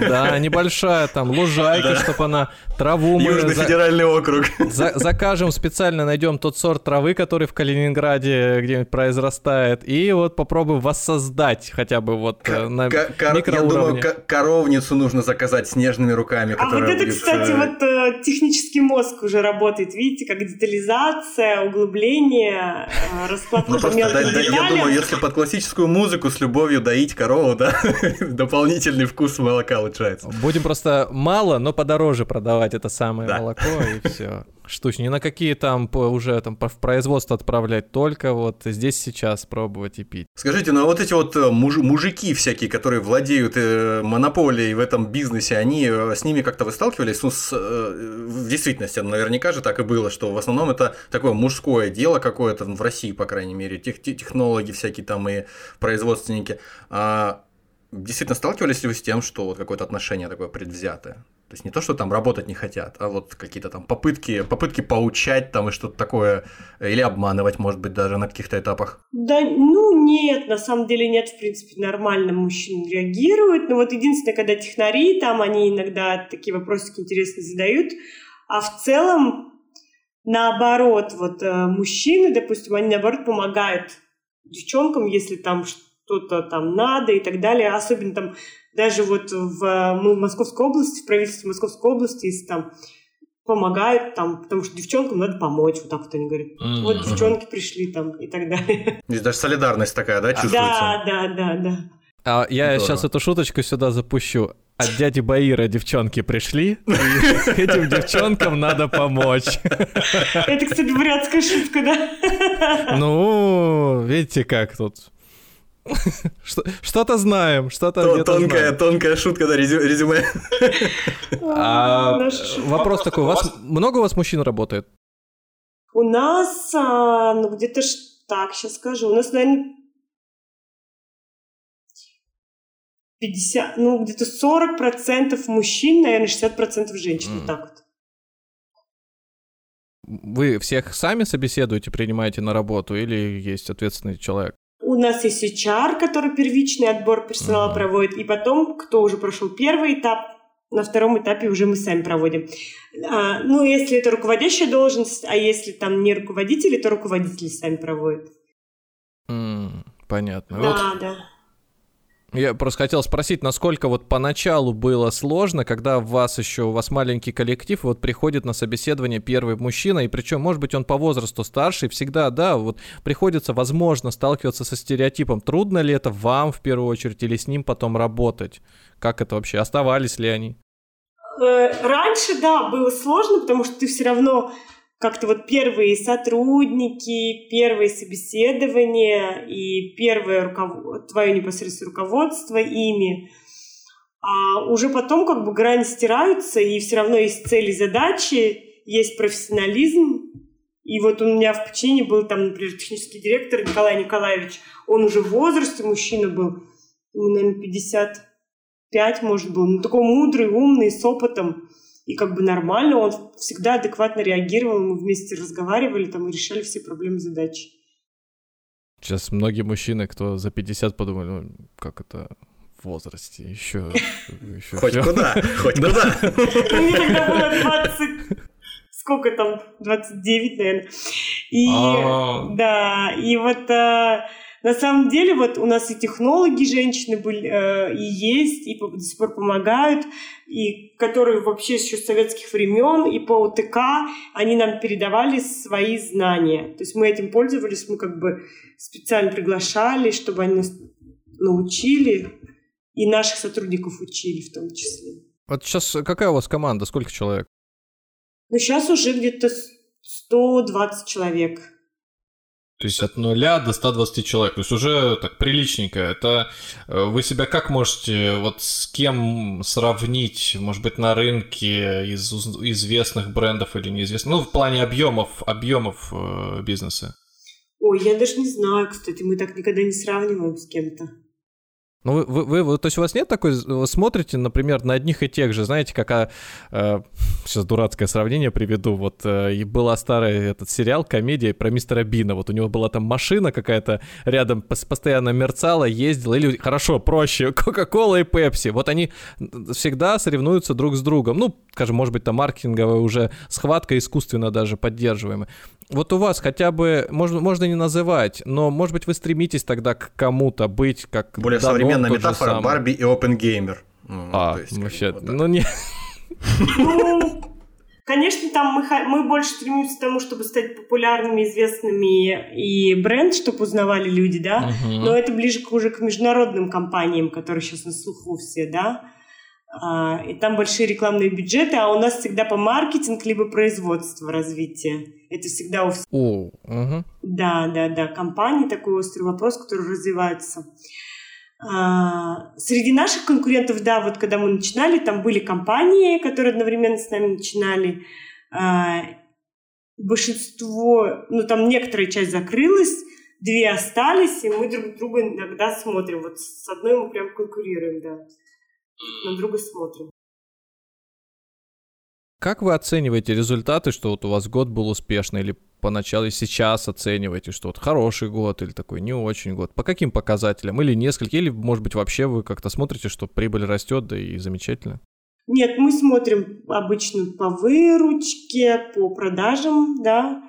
Да, небольшая там лужайка, чтобы она траву мы... Южный федеральный округ. Закажем специально, найдем тот сорт травы, который в Калининграде где-нибудь произрастает, и вот попробуем воссоздать хотя бы вот э, на микроуровне. Я думаю, коровницу нужно заказать снежными руками. А вот это, кстати, э, вот э, технический мозг уже работает, видите, как детализация, углубление, э, расклад ну, по мелким да, Я думаю, если под классическую музыку с любовью доить корову, да, дополнительный вкус молока улучшается. Будем просто мало, но подороже продавать это самое да. молоко, и все штучные, ни на какие там уже там в производство отправлять, только вот здесь сейчас пробовать и пить. Скажите, ну а вот эти вот э, муж, мужики всякие, которые владеют э, монополией в этом бизнесе, они э, с ними как-то вы сталкивались? Ну, с, э, в действительности, наверняка же так и было, что в основном это такое мужское дело какое-то, в России, по крайней мере, тех, технологи всякие там и производственники. А, действительно сталкивались ли вы с тем, что вот какое-то отношение такое предвзятое? То есть не то, что там работать не хотят, а вот какие-то там попытки, попытки поучать там и что-то такое, или обманывать, может быть, даже на каких-то этапах. Да, ну нет, на самом деле нет, в принципе, нормально мужчины реагируют. Но вот единственное, когда технари, там они иногда такие вопросики интересные задают, а в целом наоборот, вот э, мужчины, допустим, они наоборот помогают девчонкам, если там что-то там надо и так далее. Особенно там даже вот в, мы в Московской области, в правительстве Московской области, если там помогают там, потому что девчонкам надо помочь, вот так вот они говорят. Mm-hmm. Вот девчонки пришли там и так далее. Здесь даже солидарность такая, да, чувствуется? Да, да, да, да. А я Здорово. сейчас эту шуточку сюда запущу. От дяди Баира девчонки пришли, и этим девчонкам надо помочь. Это, кстати, бурятская шутка, да? Ну, видите, как тут что-то знаем, что-то тонкая, тонкая шутка, да, резюме. Вопрос такой, у вас много у вас мужчин работает? У нас, а, ну где-то так, сейчас скажу, у нас, наверное, 50, ну где-то 40% мужчин, наверное, 60% женщин, вот так вот. Вы всех сами собеседуете, принимаете на работу или есть ответственный человек? У нас есть HR, который первичный отбор персонала uh-huh. проводит, и потом, кто уже прошел первый этап, на втором этапе уже мы сами проводим. А, ну, если это руководящая должность, а если там не руководители, то руководители сами проводят. Mm, понятно. Да, вот. да. Я просто хотел спросить, насколько вот поначалу было сложно, когда у вас еще, у вас маленький коллектив, вот приходит на собеседование первый мужчина, и причем, может быть, он по возрасту старше, и всегда, да, вот приходится, возможно, сталкиваться со стереотипом. Трудно ли это вам в первую очередь или с ним потом работать? Как это вообще? Оставались ли они? Э, раньше, да, было сложно, потому что ты все равно как-то вот первые сотрудники, первые собеседования и первое руков... твое непосредственное руководство ими, а уже потом как бы грани стираются, и все равно есть цели, задачи, есть профессионализм. И вот у меня в подчинении был там, например, технический директор Николай Николаевич. Он уже в возрасте, мужчина был, ему, наверное, 55, может, был. Ну, такой мудрый, умный, с опытом и как бы нормально, он всегда адекватно реагировал, мы вместе разговаривали там и решали все проблемы задачи. Сейчас многие мужчины, кто за 50, подумали, ну, как это в возрасте, еще... еще хоть куда, хоть куда. Мне тогда было 20... Сколько там? 29, наверное. И, а. да, и вот э, на самом деле вот у нас и технологи женщины были, э, и есть, и до сих пор помогают, и которые вообще еще с советских времен, и по УТК они нам передавали свои знания. То есть мы этим пользовались, мы как бы специально приглашали, чтобы они нас научили, и наших сотрудников учили в том числе. Вот сейчас какая у вас команда, сколько человек? Ну, сейчас уже где-то 120 человек. То есть от нуля до 120 человек. То есть уже так приличненько. Это э, вы себя как можете, вот с кем сравнить, может быть, на рынке из известных брендов или неизвестных? Ну, в плане объемов, объемов э, бизнеса. Ой, я даже не знаю, кстати, мы так никогда не сравниваем с кем-то. Ну, вы, вы, вы, то есть у вас нет такой, вы смотрите, например, на одних и тех же, знаете, как, а, э, сейчас дурацкое сравнение приведу, вот э, и была старый этот сериал, комедия про мистера Бина, вот у него была там машина какая-то рядом, постоянно мерцала, ездила, или, хорошо, проще, Кока-Кола и Пепси, вот они всегда соревнуются друг с другом, ну, скажем, может быть, там маркетинговая уже схватка искусственно даже поддерживаемая. Вот у вас хотя бы, можно, можно не называть, но, может быть, вы стремитесь тогда к кому-то быть как Более Данон, современная метафора Барби и OpenGamer. Ну, а, есть, вообще, вот ну не... Ну, конечно, там мы, мы больше стремимся к тому, чтобы стать популярными, известными и бренд, чтобы узнавали люди, да. Uh-huh. Но это ближе к, уже к международным компаниям, которые сейчас на слуху все, да. А, и там большие рекламные бюджеты, а у нас всегда по маркетинг либо производство развитие. Это всегда у всех. О, угу. Да, да, да. Компании такой острый вопрос, который развивается. А, среди наших конкурентов, да, вот когда мы начинали, там были компании, которые одновременно с нами начинали. А, большинство, ну там некоторая часть закрылась, две остались, и мы друг друга иногда смотрим. Вот с одной мы прям конкурируем, да. На друга смотрим. Как вы оцениваете результаты, что вот у вас год был успешный, или поначалу и сейчас оцениваете, что вот хороший год или такой не очень год? По каким показателям? Или несколько, или, может быть, вообще вы как-то смотрите, что прибыль растет, да и замечательно? Нет, мы смотрим обычно по выручке, по продажам, да,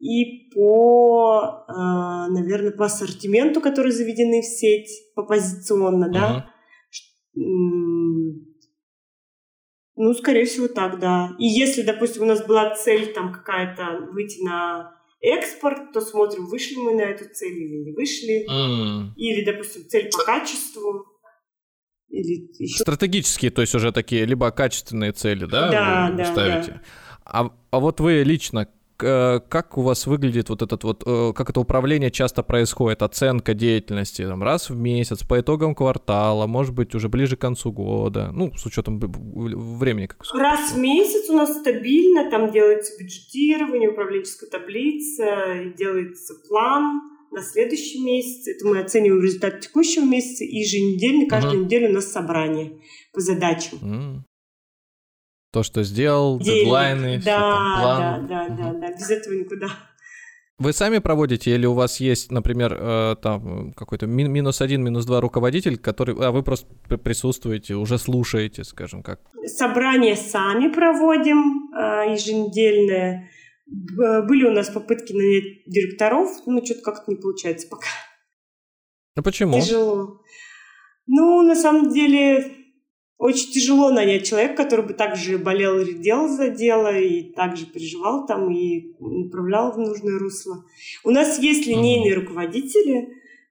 и по, э, наверное, по ассортименту, который заведены в сеть, по позиционно, да. Ну, скорее всего, так, да. И если, допустим, у нас была цель там какая-то выйти на экспорт, то смотрим, вышли мы на эту цель или не вышли. Mm. Или, допустим, цель по качеству. Или еще... Стратегические, то есть уже такие либо качественные цели, да, да, да ставите. Да. А, а вот вы лично как у вас выглядит вот этот вот, э, как это управление часто происходит, оценка деятельности, там, раз в месяц, по итогам квартала, может быть, уже ближе к концу года, ну, с учетом времени. Как раз в месяц у нас стабильно, там делается бюджетирование, управленческая таблица, делается план на следующий месяц. Это мы оцениваем результат текущего месяца, и еженедельно, каждую uh-huh. неделю у нас собрание по задачам. Uh-huh то, что сделал, Денег. дедлайны, да, там, план. Да, да, да, да, без этого никуда. Вы сами проводите или у вас есть, например, э, там какой-то минус один, минус два руководитель, который, а вы просто присутствуете, уже слушаете, скажем как? Собрания сами проводим э, еженедельные. Были у нас попытки нанять директоров, но что-то как-то не получается пока. Ну почему? Тяжело. Ну, на самом деле, очень тяжело нанять человека, который бы также болел и делал за дело, и также переживал там, и направлял в нужное русло. У нас есть линейные руководители,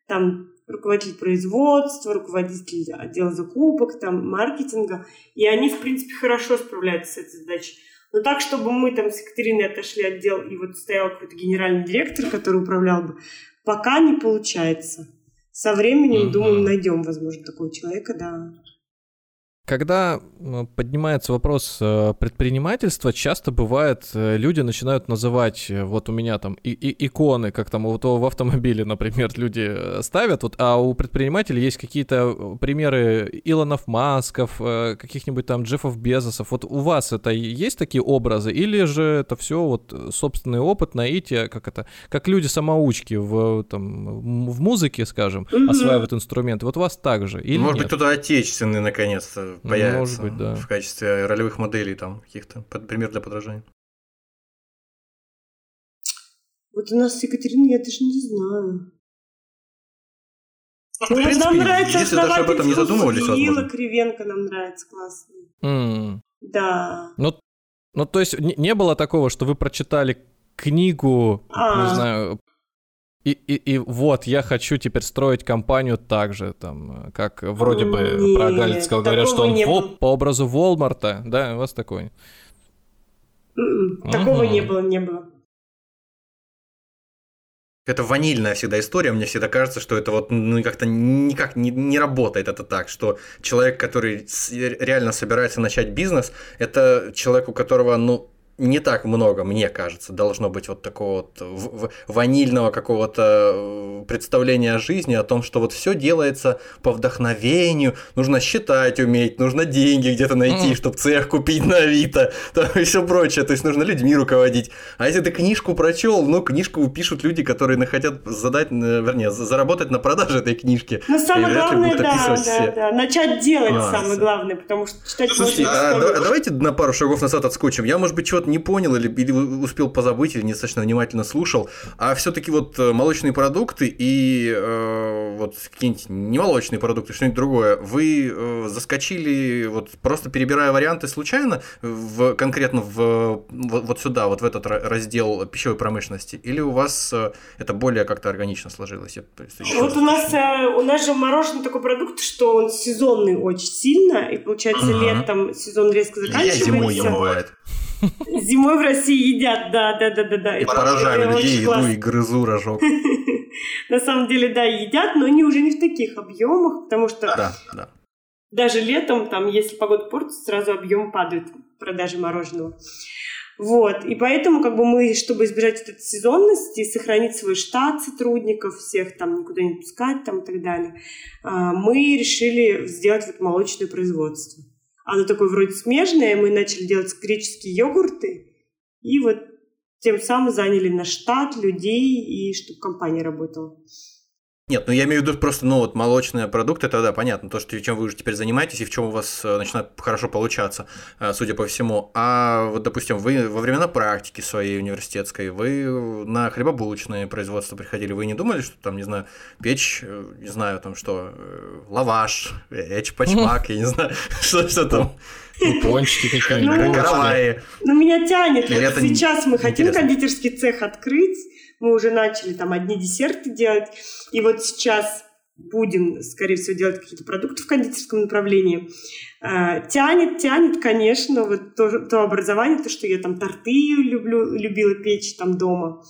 там руководитель производства, руководитель отдела закупок, там, маркетинга, и они, в принципе, хорошо справляются с этой задачей. Но так, чтобы мы там с Екатериной отошли отдел, и вот стоял какой-то генеральный директор, который управлял бы, пока не получается. Со временем, mm-hmm. думаю, найдем, возможно, такого человека, да. Когда поднимается вопрос э, предпринимательства, часто бывает, э, люди начинают называть, э, вот у меня там и, и, иконы, как там вот в автомобиле, например, люди ставят, вот, а у предпринимателей есть какие-то примеры Илонов Масков, каких-нибудь там Джеффов Безосов. Вот у вас это есть такие образы, или же это все вот собственный опыт, наитие, как это, как люди-самоучки в, там, в музыке, скажем, mm-hmm. осваивают инструменты. Вот у вас так же, или Может нет? быть, туда отечественный, наконец-то появятся Может быть, да. в качестве ролевых моделей там каких-то, пример для подражания. Вот у нас с Екатериной я даже не знаю. Ну, принципе, нам нравится если даже об этом не задумывались, возможно. Кривенко нам нравится, классно. Mm. Да. Ну, ну, то есть не было такого, что вы прочитали книгу, а. не знаю, и, и, и вот, я хочу теперь строить компанию так же, там, как вроде бы Нет, про Галицкого говорят, что он в, по образу Волмарта, да, у вас такой? М-м, такого угу. не было, не было. Это ванильная всегда история. Мне всегда кажется, что это вот ну, как-то никак не, не работает это так, что человек, который реально собирается начать бизнес, это человек, у которого, ну, не так много, мне кажется, должно быть вот такого вот ванильного какого-то э, представления о жизни, о том, что вот все делается по вдохновению, нужно считать уметь, нужно деньги где-то найти, mm. чтобы цех купить на Авито, там и все прочее, то есть нужно людьми руководить. А если ты книжку прочел, ну, книжку пишут люди, которые хотят задать, э, вернее, заработать на продаже этой книжки. Ну, самое главное, да, да, да, начать делать а, самое главное, потому что читать Слушайте, а, давайте на пару шагов назад отскочим. Я, может быть, чего-то не понял или, или успел позабыть, или недостаточно внимательно слушал, а все-таки вот э, молочные продукты и э, вот какие-нибудь немолочные продукты, что-нибудь другое, вы э, заскочили, вот просто перебирая варианты случайно, в, конкретно в, в, вот сюда, вот в этот раздел пищевой промышленности, или у вас э, это более как-то органично сложилось? Вот у нас, э, у нас же мороженое такой продукт, что он сезонный очень сильно, и получается uh-huh. летом сезон резко заканчивается. Я зимой ем бывает. Зимой в России едят, да, да, да, да, да. И поражаю людей, иду и грызу рожок. На самом деле, да, едят, но они уже не в таких объемах, потому что да, да. даже летом, там, если погода портится, сразу объем падает продажи мороженого. Вот, и поэтому как бы мы, чтобы избежать этой сезонности, сохранить свой штат сотрудников, всех там никуда не пускать там и так далее, а, мы решили сделать вот молочное производство. Оно такое вроде смежное, мы начали делать греческие йогурты, и вот тем самым заняли наш штат людей, и чтобы компания работала. Нет, ну я имею в виду просто, ну вот молочные продукты, тогда понятно, то, что чем вы уже теперь занимаетесь и в чем у вас э, начинает хорошо получаться, э, судя по всему. А вот, допустим, вы во времена практики своей университетской, вы на хлебобулочное производство приходили, вы не думали, что там, не знаю, печь, э, не знаю, там что, лаваш, эчпачмак, я не знаю, что, что там. Ну, пончики какие-нибудь. Караваи. Ну, меня тянет. Сейчас мы хотим кондитерский цех открыть, мы уже начали там одни десерты делать, и вот сейчас будем, скорее всего, делать какие-то продукты в кондитерском направлении. А, тянет, тянет, конечно, вот то, то образование, то, что я там торты люблю, любила печь там дома.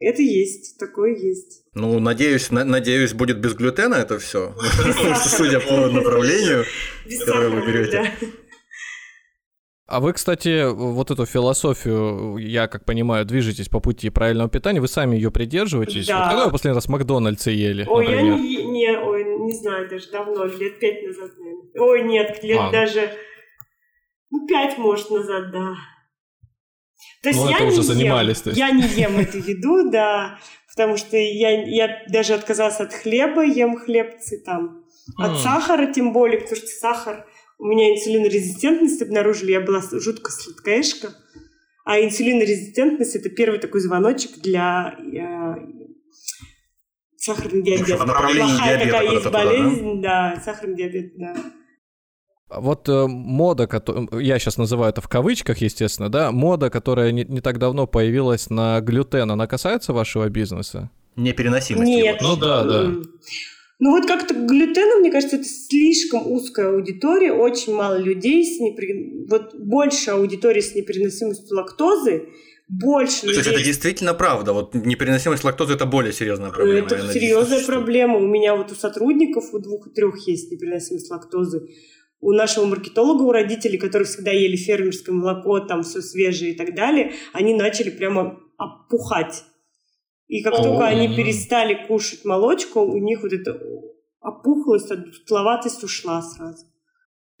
Это есть, такое есть. Ну, надеюсь, на, надеюсь, будет без глютена это все, судя по направлению, которое вы берете. А вы, кстати, вот эту философию, я как понимаю, движетесь по пути правильного питания, вы сами ее придерживаетесь? Да. Вот когда вы последний раз в Макдональдсе ели, Ой, например? я не, не, ой, не знаю, даже давно, лет пять назад, наверное. Ой, нет, лет А. даже, ну, пять, может, назад, да. То есть Ну, я это не уже ем, занимались, то есть. Я не ем эту еду, да, потому что я, я даже отказалась от хлеба, ем хлебцы там, от сахара тем более, потому что сахар, у меня инсулинорезистентность обнаружили, я была жутко сладкоежка, а инсулинорезистентность это первый такой звоночек для э, сахарный диабет. В направлении Плохая диабета такая есть туда, да? болезнь, да, сахарный диабет, да. Вот э, мода, кото- я сейчас называю это в кавычках, естественно, да, мода, которая не, не так давно появилась на глютен, она касается вашего бизнеса? Непереносимость Нет. Ну да, да. Ну вот как-то глютена, мне кажется, это слишком узкая аудитория, очень мало людей с непри... Вот больше аудитории с непереносимостью лактозы, больше То есть людей... это действительно правда. Вот непереносимость лактозы это более серьезная проблема. Это надеюсь, серьезная существует. проблема. У меня вот у сотрудников, у двух и трех есть непереносимость лактозы. У нашего маркетолога, у родителей, которые всегда ели фермерское молоко, там все свежее и так далее, они начали прямо опухать. И как О. только они перестали кушать молочко, у них вот эта опухлость, дутловатость ушла сразу.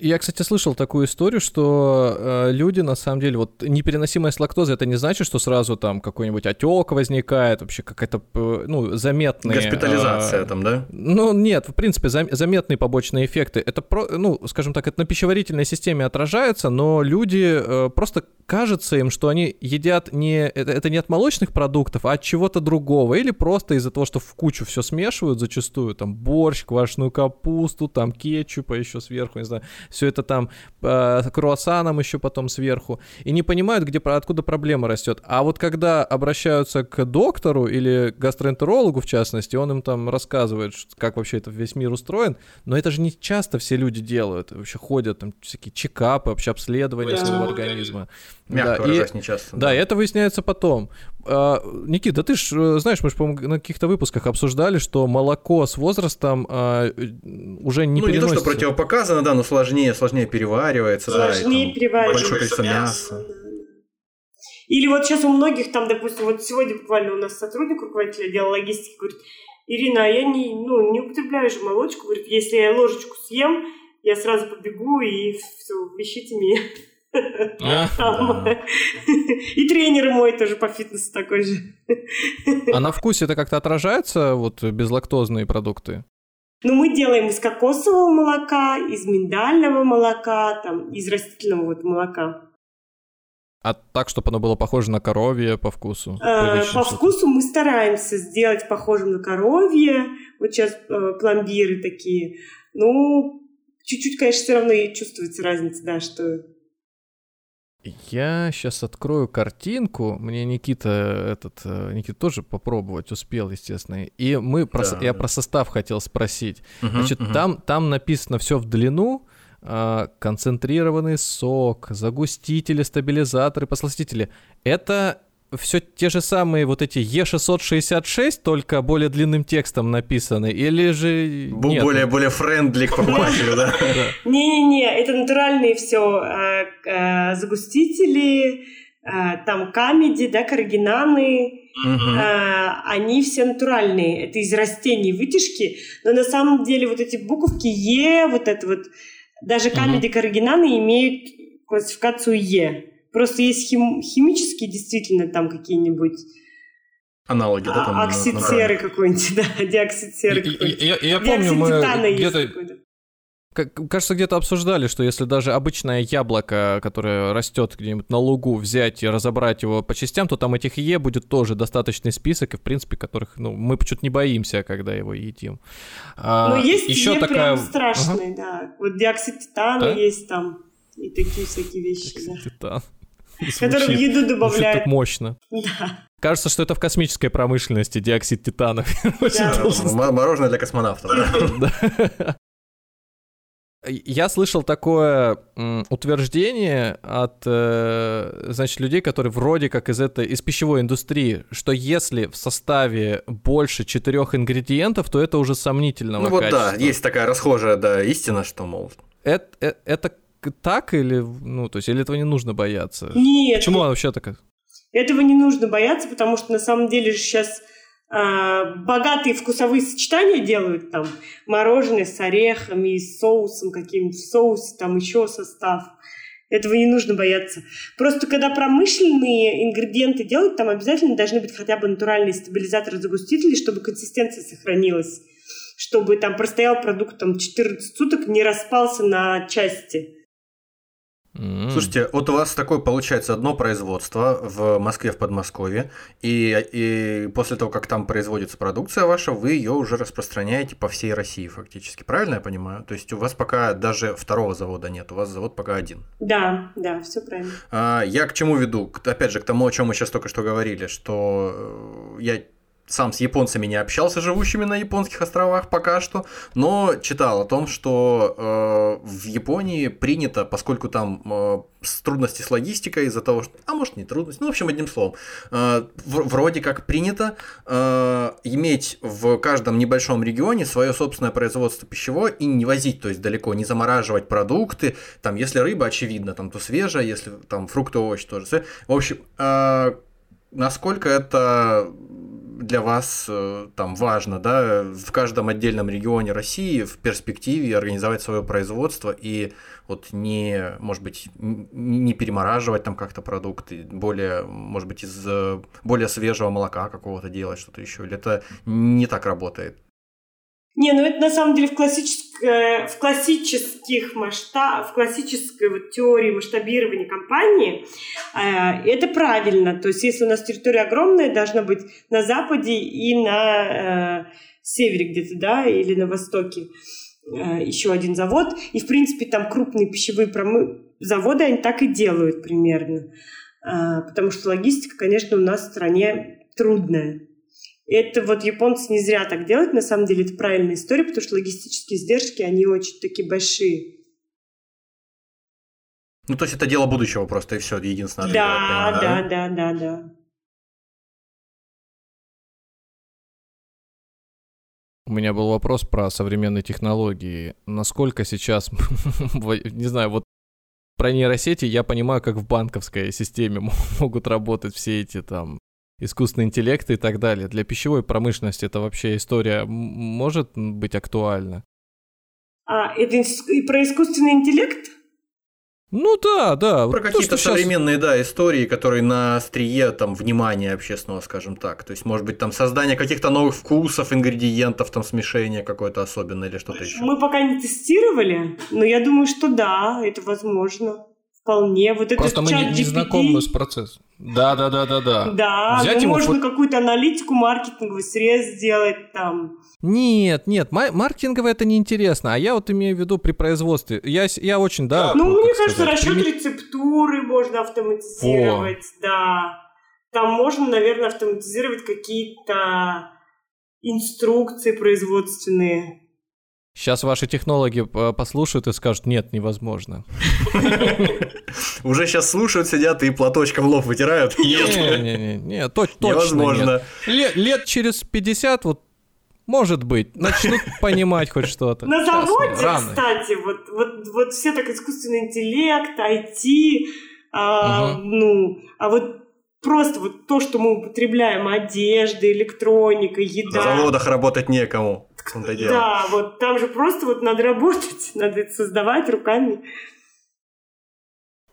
Я, кстати, слышал такую историю, что э, люди, на самом деле, вот непереносимость лактозы, это не значит, что сразу там какой-нибудь отек возникает, вообще какая-то, э, ну, заметная... Госпитализация э, там, да? Ну, нет, в принципе, зам- заметные побочные эффекты. Это, про, ну, скажем так, это на пищеварительной системе отражается, но люди э, просто кажется им, что они едят не... Это, это не от молочных продуктов, а от чего-то другого. Или просто из-за того, что в кучу все смешивают зачастую. Там борщ, квашеную капусту, там кетчупа еще сверху, не знаю. Все это там э, круассаном еще потом сверху. И не понимают, где, откуда проблема растет. А вот когда обращаются к доктору или гастроэнтерологу, в частности, он им там рассказывает, как вообще это весь мир устроен. Но это же не часто все люди делают. Вообще ходят там всякие чекапы, вообще обследования Да. своего организма. Мягко Да, и- выражаясь, нечасто. да, и это выясняется потом. А, Никита, ты ж э, знаешь, мы же, по-моему, на каких-то выпусках обсуждали, что молоко с возрастом а, э, уже не ну, не то, переносится. что противопоказано, да, но сложнее, сложнее переваривается, да, и Сложнее там переваривается. большое количество мяса. Или вот сейчас у многих там, допустим, вот сегодня буквально у нас сотрудник, руководитель отдела логистики, говорит, Ирина, а я не, ну, не употребляю же молочку. Говорит, если я ложечку съем, я сразу побегу и все, ищите меня. А. И тренер мой тоже по фитнесу такой же. А на вкусе это как-то отражается, вот безлактозные продукты? Ну, мы делаем из кокосового молока, из миндального молока, там, из растительного вот молока. А так, чтобы оно было похоже на коровье по вкусу? Э, По вкусу мы стараемся сделать похожим на коровье. Вот сейчас э, пломбиры такие. Ну, чуть-чуть, конечно, все равно и чувствуется разница, да, что... Я сейчас открою картинку. Мне Никита этот э, Никита тоже попробовать успел, естественно. И мы про, Да, я да. про состав хотел спросить. Мгм, Значит, мгм. там, там написано все в длину. а, концентрированный сок, загустители, стабилизаторы, посластители. Это все те же самые вот эти Е666, только более длинным текстом написаны, или же Бу- нет? Более, более friendly к покупателю, да? Не-не-не, это натуральные все загустители, э, там камеди, да, э, они все натуральные. Это из растений вытяжки, но на самом деле вот эти буковки Е, вот это вот даже камеди карагинаны имеют классификацию Е. Просто есть хим- химические действительно там какие-нибудь Аналоги, да? Там, а, оксид серы какой-нибудь, да, диоксид серы какой-нибудь. Я, я помню, мы где-то Кажется, где-то обсуждали, что если даже обычное яблоко, которое растет где-нибудь на лугу, взять и разобрать его по частям, то там этих Е будет тоже достаточный список, и в принципе, которых, ну, мы почему-то не боимся, когда его едим. А, Но есть еще Е такая... прям страшные, да. Вот диоксид титана Да? есть там. И такие всякие вещи, да. Титан. Которые в еду добавляют. так мощно. Да. Кажется, что это в космической промышленности диоксид титана. Мороженое для космонавтов? Я слышал такое утверждение от, э, значит, людей, которые вроде как из этой, из пищевой индустрии, что если в составе больше четырех ингредиентов, то это уже сомнительного Ну вот качества. да, есть такая расхожая, да, истина, что, мол, Это, э- это к- так или, ну, то есть, или этого не нужно бояться? Нет, Почему она вообще такая? этого не нужно бояться, потому что на самом деле же сейчас богатые вкусовые сочетания делают там мороженое с орехами с соусом каким-нибудь, в соусе там еще состав. Этого не нужно бояться. Просто когда промышленные ингредиенты делают, там обязательно должны быть хотя бы натуральные стабилизаторы-загустители, чтобы консистенция сохранилась, чтобы там простоял продукт там 14 суток, не распался на части. М. Слушайте, вот у вас такое получается одно производство в Москве, в Подмосковье, и, и после того, как там производится продукция ваша, вы ее уже распространяете по всей России фактически. Правильно я понимаю? То есть у вас пока даже второго завода нет, у вас завод пока один. Да, да, все правильно. А, Я к чему веду? Опять же, к тому, о чем мы сейчас только что говорили, что э, я сам с японцами не общался, живущими на японских островах пока что, но читал о том, что э, в Японии принято, поскольку там э, трудности с логистикой из-за того, что... А может не трудности, ну в общем одним словом, э, в- вроде как принято э, иметь в каждом небольшом регионе свое собственное производство пищевое и не возить, то есть далеко, не замораживать продукты, там, если рыба, очевидно, там, то свежая, если там фрукты, овощи тоже. В общем, э, насколько это для вас э, там важно, да, в каждом отдельном регионе России в перспективе организовать свое производство и вот не, может быть, не перемораживать там как-то продукты, более, может быть, из э, более свежего молока какого-то делать что-то еще, или это не так работает? Не, ну это на самом деле в, классической, в классических масштабах, в классической вот теории масштабирования компании э, это правильно. То есть если у нас территория огромная, должна быть на западе и на э, севере где-то, да, или на востоке э, еще один завод. И, в принципе, там крупные пищевые промы... заводы, они так и делают примерно. Э, потому что логистика, конечно, у нас в стране трудная. Это вот японцы не зря так делают, на самом деле это правильная история, потому что логистические издержки, они очень такие большие. Ну, то есть это дело будущего просто, и все, единственное. Да, я понимаю, да, да, да, да. У меня был вопрос про современные технологии. Насколько сейчас, не знаю, вот про нейросети я понимаю, как в банковской системе могут работать все эти там искусственный интеллект и так далее. Для пищевой промышленности это вообще история может быть актуальна? А, это и про искусственный интеллект? Ну да, да. Про какие-то современные, да, истории, которые на острие там внимания общественного, скажем так. То есть, может быть, там создание каких-то новых вкусов, ингредиентов, там смешение какое-то особенное или что-то еще. Мы пока не тестировали, но я думаю, что да, это возможно. Вполне. Вот это Просто мы не, не знакомы с процессом. Да, да, да, да, да. Да, Взять ну, ему можно фот- какую-то аналитику, маркетинговый срез сделать там. Нет, нет, ма- маркетингово это неинтересно, а я вот имею в виду при производстве. Я, я очень, да. ну, как мне кажется, сказать, расчет прими- рецептуры можно автоматизировать, да. Там можно, наверное, автоматизировать какие-то инструкции производственные. Сейчас ваши технологи э, послушают и скажут, нет, невозможно. Уже сейчас слушают, сидят и платочком лоб вытирают. Нет, Не-не-не, то- точно невозможно. нет. Лет, лет через 50 вот может быть, начнут понимать хоть что-то. На заводе, кстати, вот, вот, вот все так искусственный интеллект, IT, а, ну, а вот просто вот то, что мы употребляем, одежда, электроника, На еда, заводах работать некому. Да, вот там же просто вот надо работать, надо создавать руками.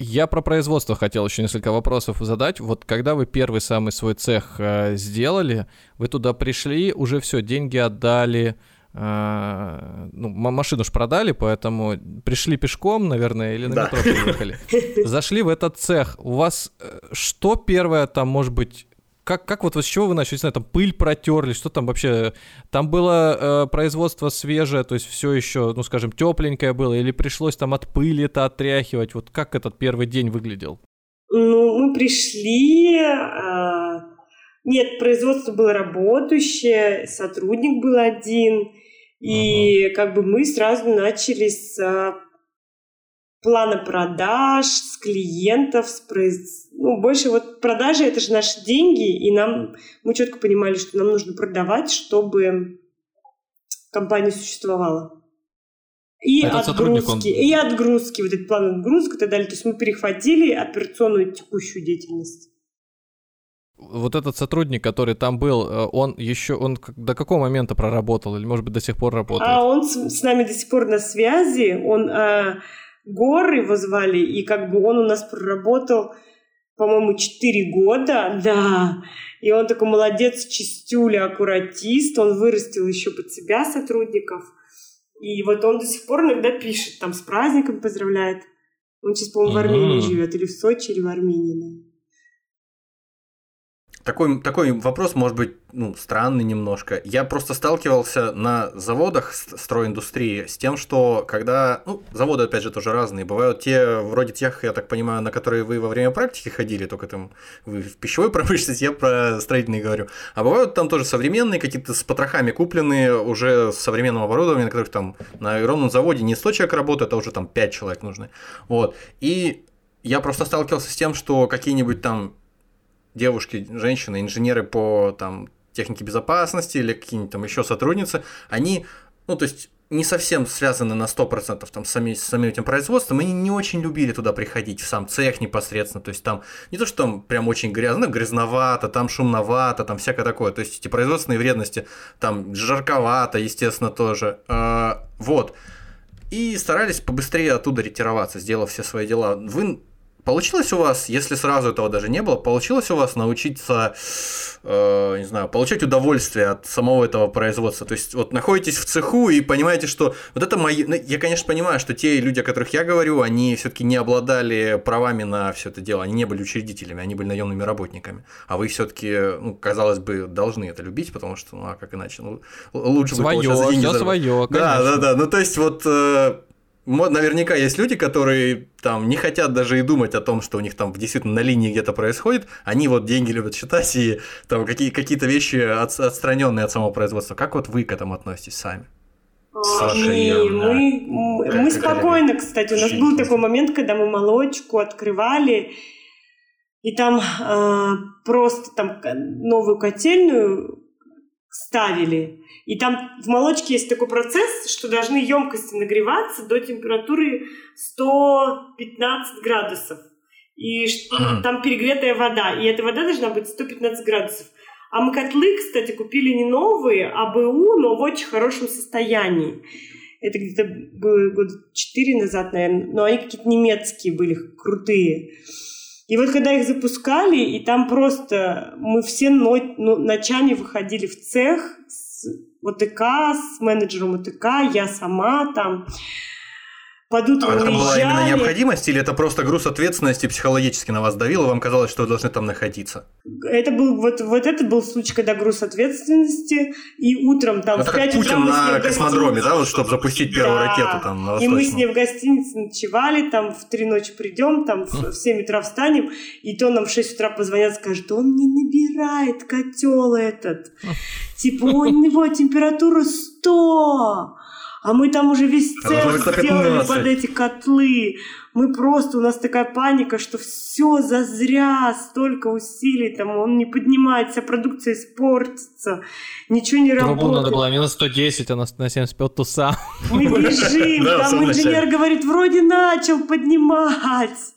Я про производство хотел еще несколько вопросов задать. Вот когда вы первый самый свой цех э, сделали, вы туда пришли, уже все, деньги отдали, э, ну, машину ж продали, поэтому пришли пешком, наверное, или на да. метро приехали. Зашли в этот цех. У вас э, что первое там, может быть, как, как вот, вот с чего вы начали? Не знаю, там пыль протерли, что там вообще? Там было э, производство свежее, то есть все еще, ну скажем, тепленькое было, или пришлось там от пыли это отряхивать? Вот как этот первый день выглядел? Ну, мы пришли, э, нет, производство было работающее, сотрудник был один, и uh как бы мы сразу начали с плана продаж, с клиентов, с произ... ну, больше вот продажи это же наши деньги, и нам мы четко понимали, что нам нужно продавать, чтобы компания существовала. И Этот отгрузки, он... и отгрузки, вот этот план отгрузки и так далее. То есть мы перехватили операционную текущую деятельность. Вот этот сотрудник, который там был, э, он еще, он до какого момента проработал или, может быть, до сих пор работает? А он с, с нами до сих пор на связи. Он а, Гор его звали, и как бы он у нас проработал, по-моему, 4 года, да. И он такой молодец, чистюля, аккуратист, он вырастил еще под себя сотрудников. И вот он до сих пор иногда пишет, там, с праздником поздравляет. Он сейчас, по-моему, в Армении mm-hmm. живет, или в Сочи, или в Армении. Такой, такой вопрос может быть ну, странный немножко. Я просто сталкивался на заводах стройиндустрии с тем, что когда... Ну, заводы, опять же, тоже разные. Бывают те, вроде тех, я так понимаю, на которые вы во время практики ходили, только там вы в пищевой промышленности, я про строительные говорю. А бывают там тоже современные, какие-то с потрохами купленные, уже с современным оборудованием, на которых там на огромном заводе не 100 человек работает, а уже там 5 человек нужны. Вот. И я просто сталкивался с тем, что какие-нибудь там девушки, женщины, инженеры по там, технике безопасности или какие-нибудь там еще сотрудницы, они, ну, то есть не совсем связаны на 100% там, с, сами, с самим этим производством, они не очень любили туда приходить, в сам цех непосредственно, то есть там не то, что там прям очень грязно, грязновато, там шумновато, там всякое такое, то есть эти производственные вредности, там жарковато, естественно, тоже, а, вот. И старались побыстрее оттуда ретироваться, сделав все свои дела. Вы Получилось у вас, если сразу этого даже не было, получилось у вас научиться, э, не знаю, получать удовольствие от самого этого производства? То есть, вот находитесь в цеху и понимаете, что вот это мои... Ну, я, конечно, понимаю, что те люди, о которых я говорю, они все-таки не обладали правами на все это дело, они не были учредителями, они были наемными работниками. А вы все-таки, ну, казалось бы, должны это любить, потому что, ну, а как иначе? Ну, лучше свое, бы получать деньги. За... свое, Да, да, да. Ну, то есть, вот э, Наверняка есть люди, которые там не хотят даже и думать о том, что у них там действительно на линии где-то происходит. Они вот деньги любят считать и там какие, какие-то вещи от, отстраненные от самого производства. Как вот вы к этому относитесь сами? Слушай, мы, мы, мы спокойно, кстати, у нас был такой момент, когда мы молочку открывали, и там э, просто там новую котельную ставили. И там в молочке есть такой процесс, что должны емкости нагреваться до температуры 115 градусов. И там перегретая вода. И эта вода должна быть 115 градусов. А мы котлы, кстати, купили не новые, а БУ, но в очень хорошем состоянии. Это где-то было года 4 назад, наверное. Но они какие-то немецкие были, крутые. И вот когда их запускали, и там просто мы все ну, ночами выходили в цех с ОТК, с менеджером ОТК, я сама там под утро а это была именно необходимость или это просто груз ответственности психологически на вас давил, и вам казалось, что вы должны там находиться? Это был вот, вот это был случай, когда груз ответственности, и утром там это в 5 утра мы на космодроме, да, вот чтобы запустить первую да. ракету там на И мы с ней в гостинице ночевали, там в 3 ночи придем, там в 7 утра встанем, и то нам в 6 утра позвонят, скажут, он не набирает котел этот. Типа у него температура 100 а мы там уже весь цех сделали под эти котлы. Мы просто, у нас такая паника, что все зазря, столько усилий, там он не поднимается, продукция испортится, ничего не работает. Трубу надо было минус 110, а на, на 75 туса. Мы бежим, там инженер говорит, вроде начал поднимать.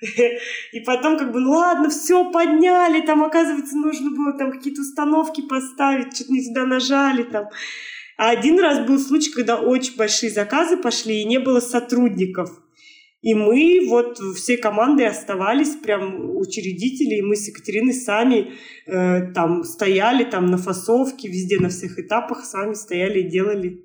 И потом как бы, ну ладно, все подняли, там, оказывается, нужно было там какие-то установки поставить, что-то не туда нажали там. А один раз был случай, когда очень большие заказы пошли, и не было сотрудников. И мы вот всей командой оставались, прям учредители, и мы с Екатериной сами э, там стояли там на фасовке, везде на всех этапах сами стояли и делали.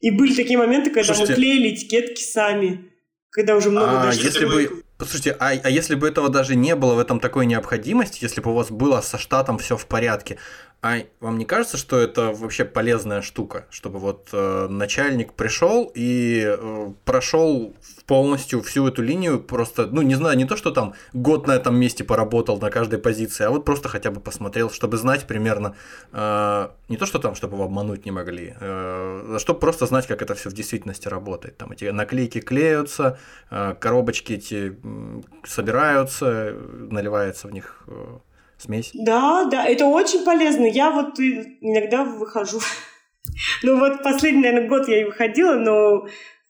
И были такие моменты, когда Слушайте, мы клеили этикетки сами, когда уже много а, если бы, Послушайте, а, а если бы этого даже не было в этом такой необходимости, если бы у вас было со штатом все в порядке, а вам не кажется, что это вообще полезная штука, чтобы вот э, начальник пришел и э, прошел полностью всю эту линию, просто, ну не знаю, не то, что там год на этом месте поработал на каждой позиции, а вот просто хотя бы посмотрел, чтобы знать примерно, э, не то, что там, чтобы его обмануть не могли, э, а чтобы просто знать, как это все в действительности работает. Там эти наклейки клеются, э, коробочки эти собираются, наливается в них э, смесь. Да, да, это очень полезно. Я вот иногда выхожу. Ну вот последний, наверное, год я и выходила, но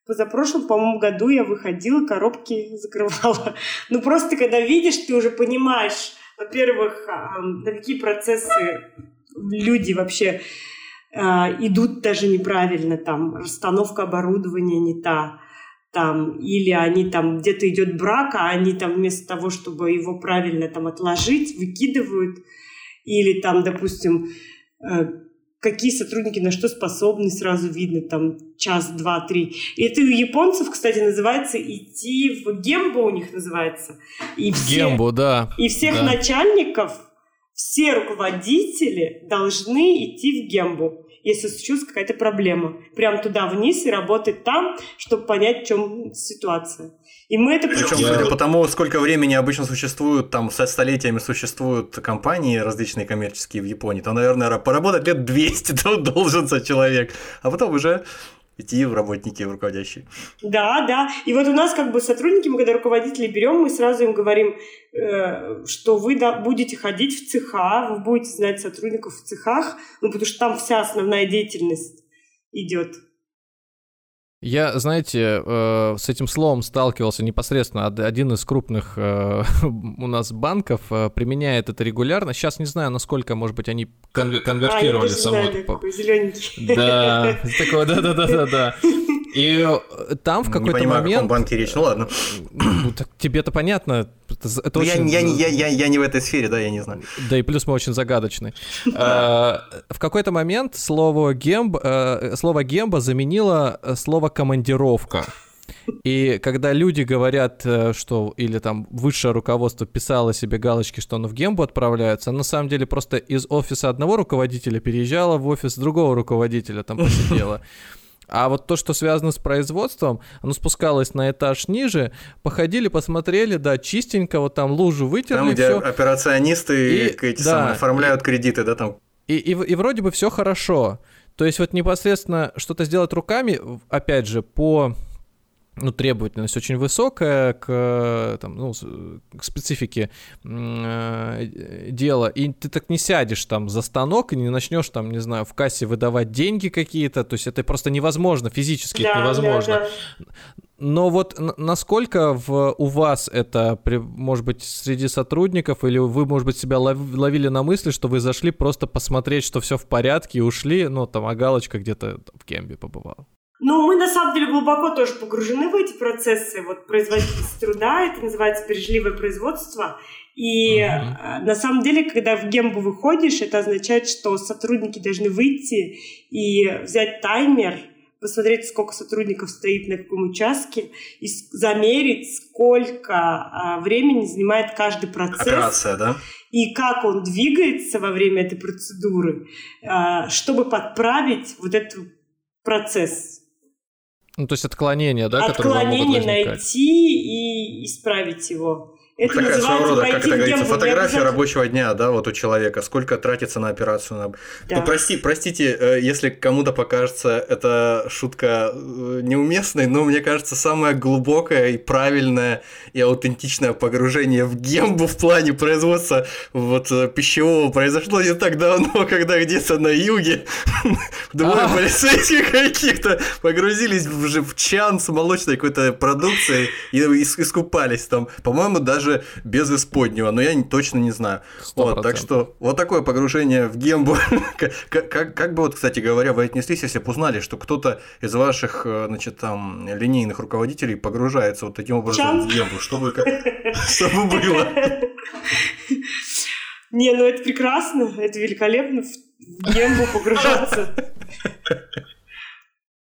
позапрошлом, по-моему, году я выходила, коробки закрывала. Ну просто когда видишь, ты уже понимаешь, во-первых, а, на какие процессы люди вообще а, идут даже неправильно, там расстановка оборудования не та, там, или они там где-то идет брак, а они там вместо того, чтобы его правильно там отложить, выкидывают, или там, допустим, э, какие сотрудники на что способны, сразу видно, там, час, два, три. И это у японцев, кстати, называется идти в гембо у них называется. И все, гембо, да. И всех да. начальников, все руководители должны идти в гембу если случилась какая-то проблема. Прям туда вниз и работать там, чтобы понять, в чем ситуация. И мы это Причем, я... судя по тому, сколько времени обычно существуют, там, со столетиями существуют компании различные коммерческие в Японии, то, наверное, поработать лет 200 должен человек, а потом уже идти в работники, в руководящие. Да, да. И вот у нас как бы сотрудники, мы когда руководителей берем, мы сразу им говорим, э, что вы да, будете ходить в цеха, вы будете знать сотрудников в цехах, ну, потому что там вся основная деятельность идет. Я, знаете, э, с этим словом сталкивался непосредственно. Один из крупных э, у нас банков э, применяет это регулярно. Сейчас не знаю, насколько, может быть, они кон- конвертировали а, само. Да, такого, да-да-да-да-да. И э, там в какой-то не понимаю, момент... о каком банке речь, ну ладно. Ну, так тебе-то понятно. Это, ну, очень... я, я, я, я не в этой сфере, да, я не знаю. Да, и плюс мы очень загадочны. А, в какой-то момент слово гемб, э, слово гемба заменило э, слово командировка. И когда люди говорят, что или там высшее руководство писало себе галочки, что оно в гембу отправляется, на самом деле просто из офиса одного руководителя переезжало в офис другого руководителя, там посидела. А вот то, что связано с производством, оно спускалось на этаж ниже, походили, посмотрели, да, чистенько, вот там лужу вытерли. Там, где всё. операционисты и, эти да, самые, оформляют и, кредиты, да, там. И, и, и вроде бы все хорошо. То есть вот непосредственно что-то сделать руками, опять же, по ну, требовательность очень высокая к, там, ну, к специфике э, дела, и ты так не сядешь там за станок и не начнешь там, не знаю, в кассе выдавать деньги какие-то, то есть это просто невозможно, физически да, это невозможно. Да, да. Но вот насколько в, у вас это, может быть, среди сотрудников, или вы, может быть, себя ловили на мысли, что вы зашли просто посмотреть, что все в порядке и ушли, ну, там, а галочка где-то в Кембе побывала? Ну, мы на самом деле глубоко тоже погружены в эти процессы. Вот производительность труда, это называется бережливое производство. И uh-huh. на самом деле, когда в гембу выходишь, это означает, что сотрудники должны выйти и взять таймер, посмотреть, сколько сотрудников стоит на каком участке, и замерить, сколько а, времени занимает каждый процесс. Операция, да? И как он двигается во время этой процедуры, а, чтобы подправить вот этот процесс. Ну, то есть отклонение, да, Отклонение найти и исправить его. Это Такая своего рода, как это говорится, фотография рабочего дня, да, вот у человека, сколько тратится на операцию. На... Да. Ну, прости, простите, э, если кому-то покажется эта шутка э, неуместной, но мне кажется, самое глубокое и правильное и аутентичное погружение в гембу в плане производства вот э, пищевого произошло не так давно, когда где-то на юге двое полицейских каких-то погрузились в чан с молочной какой-то продукцией и искупались там. По-моему, даже даже без исподнего, но я точно не знаю. Вот, так что вот такое погружение в гембу. как, как, как бы вот, кстати говоря, вы отнеслись, если бы узнали, что кто-то из ваших, э, значит, там, линейных руководителей погружается вот таким образом Чан? в гембу? Что бы, что бы было? Не, ну это прекрасно, это великолепно в гембу погружаться.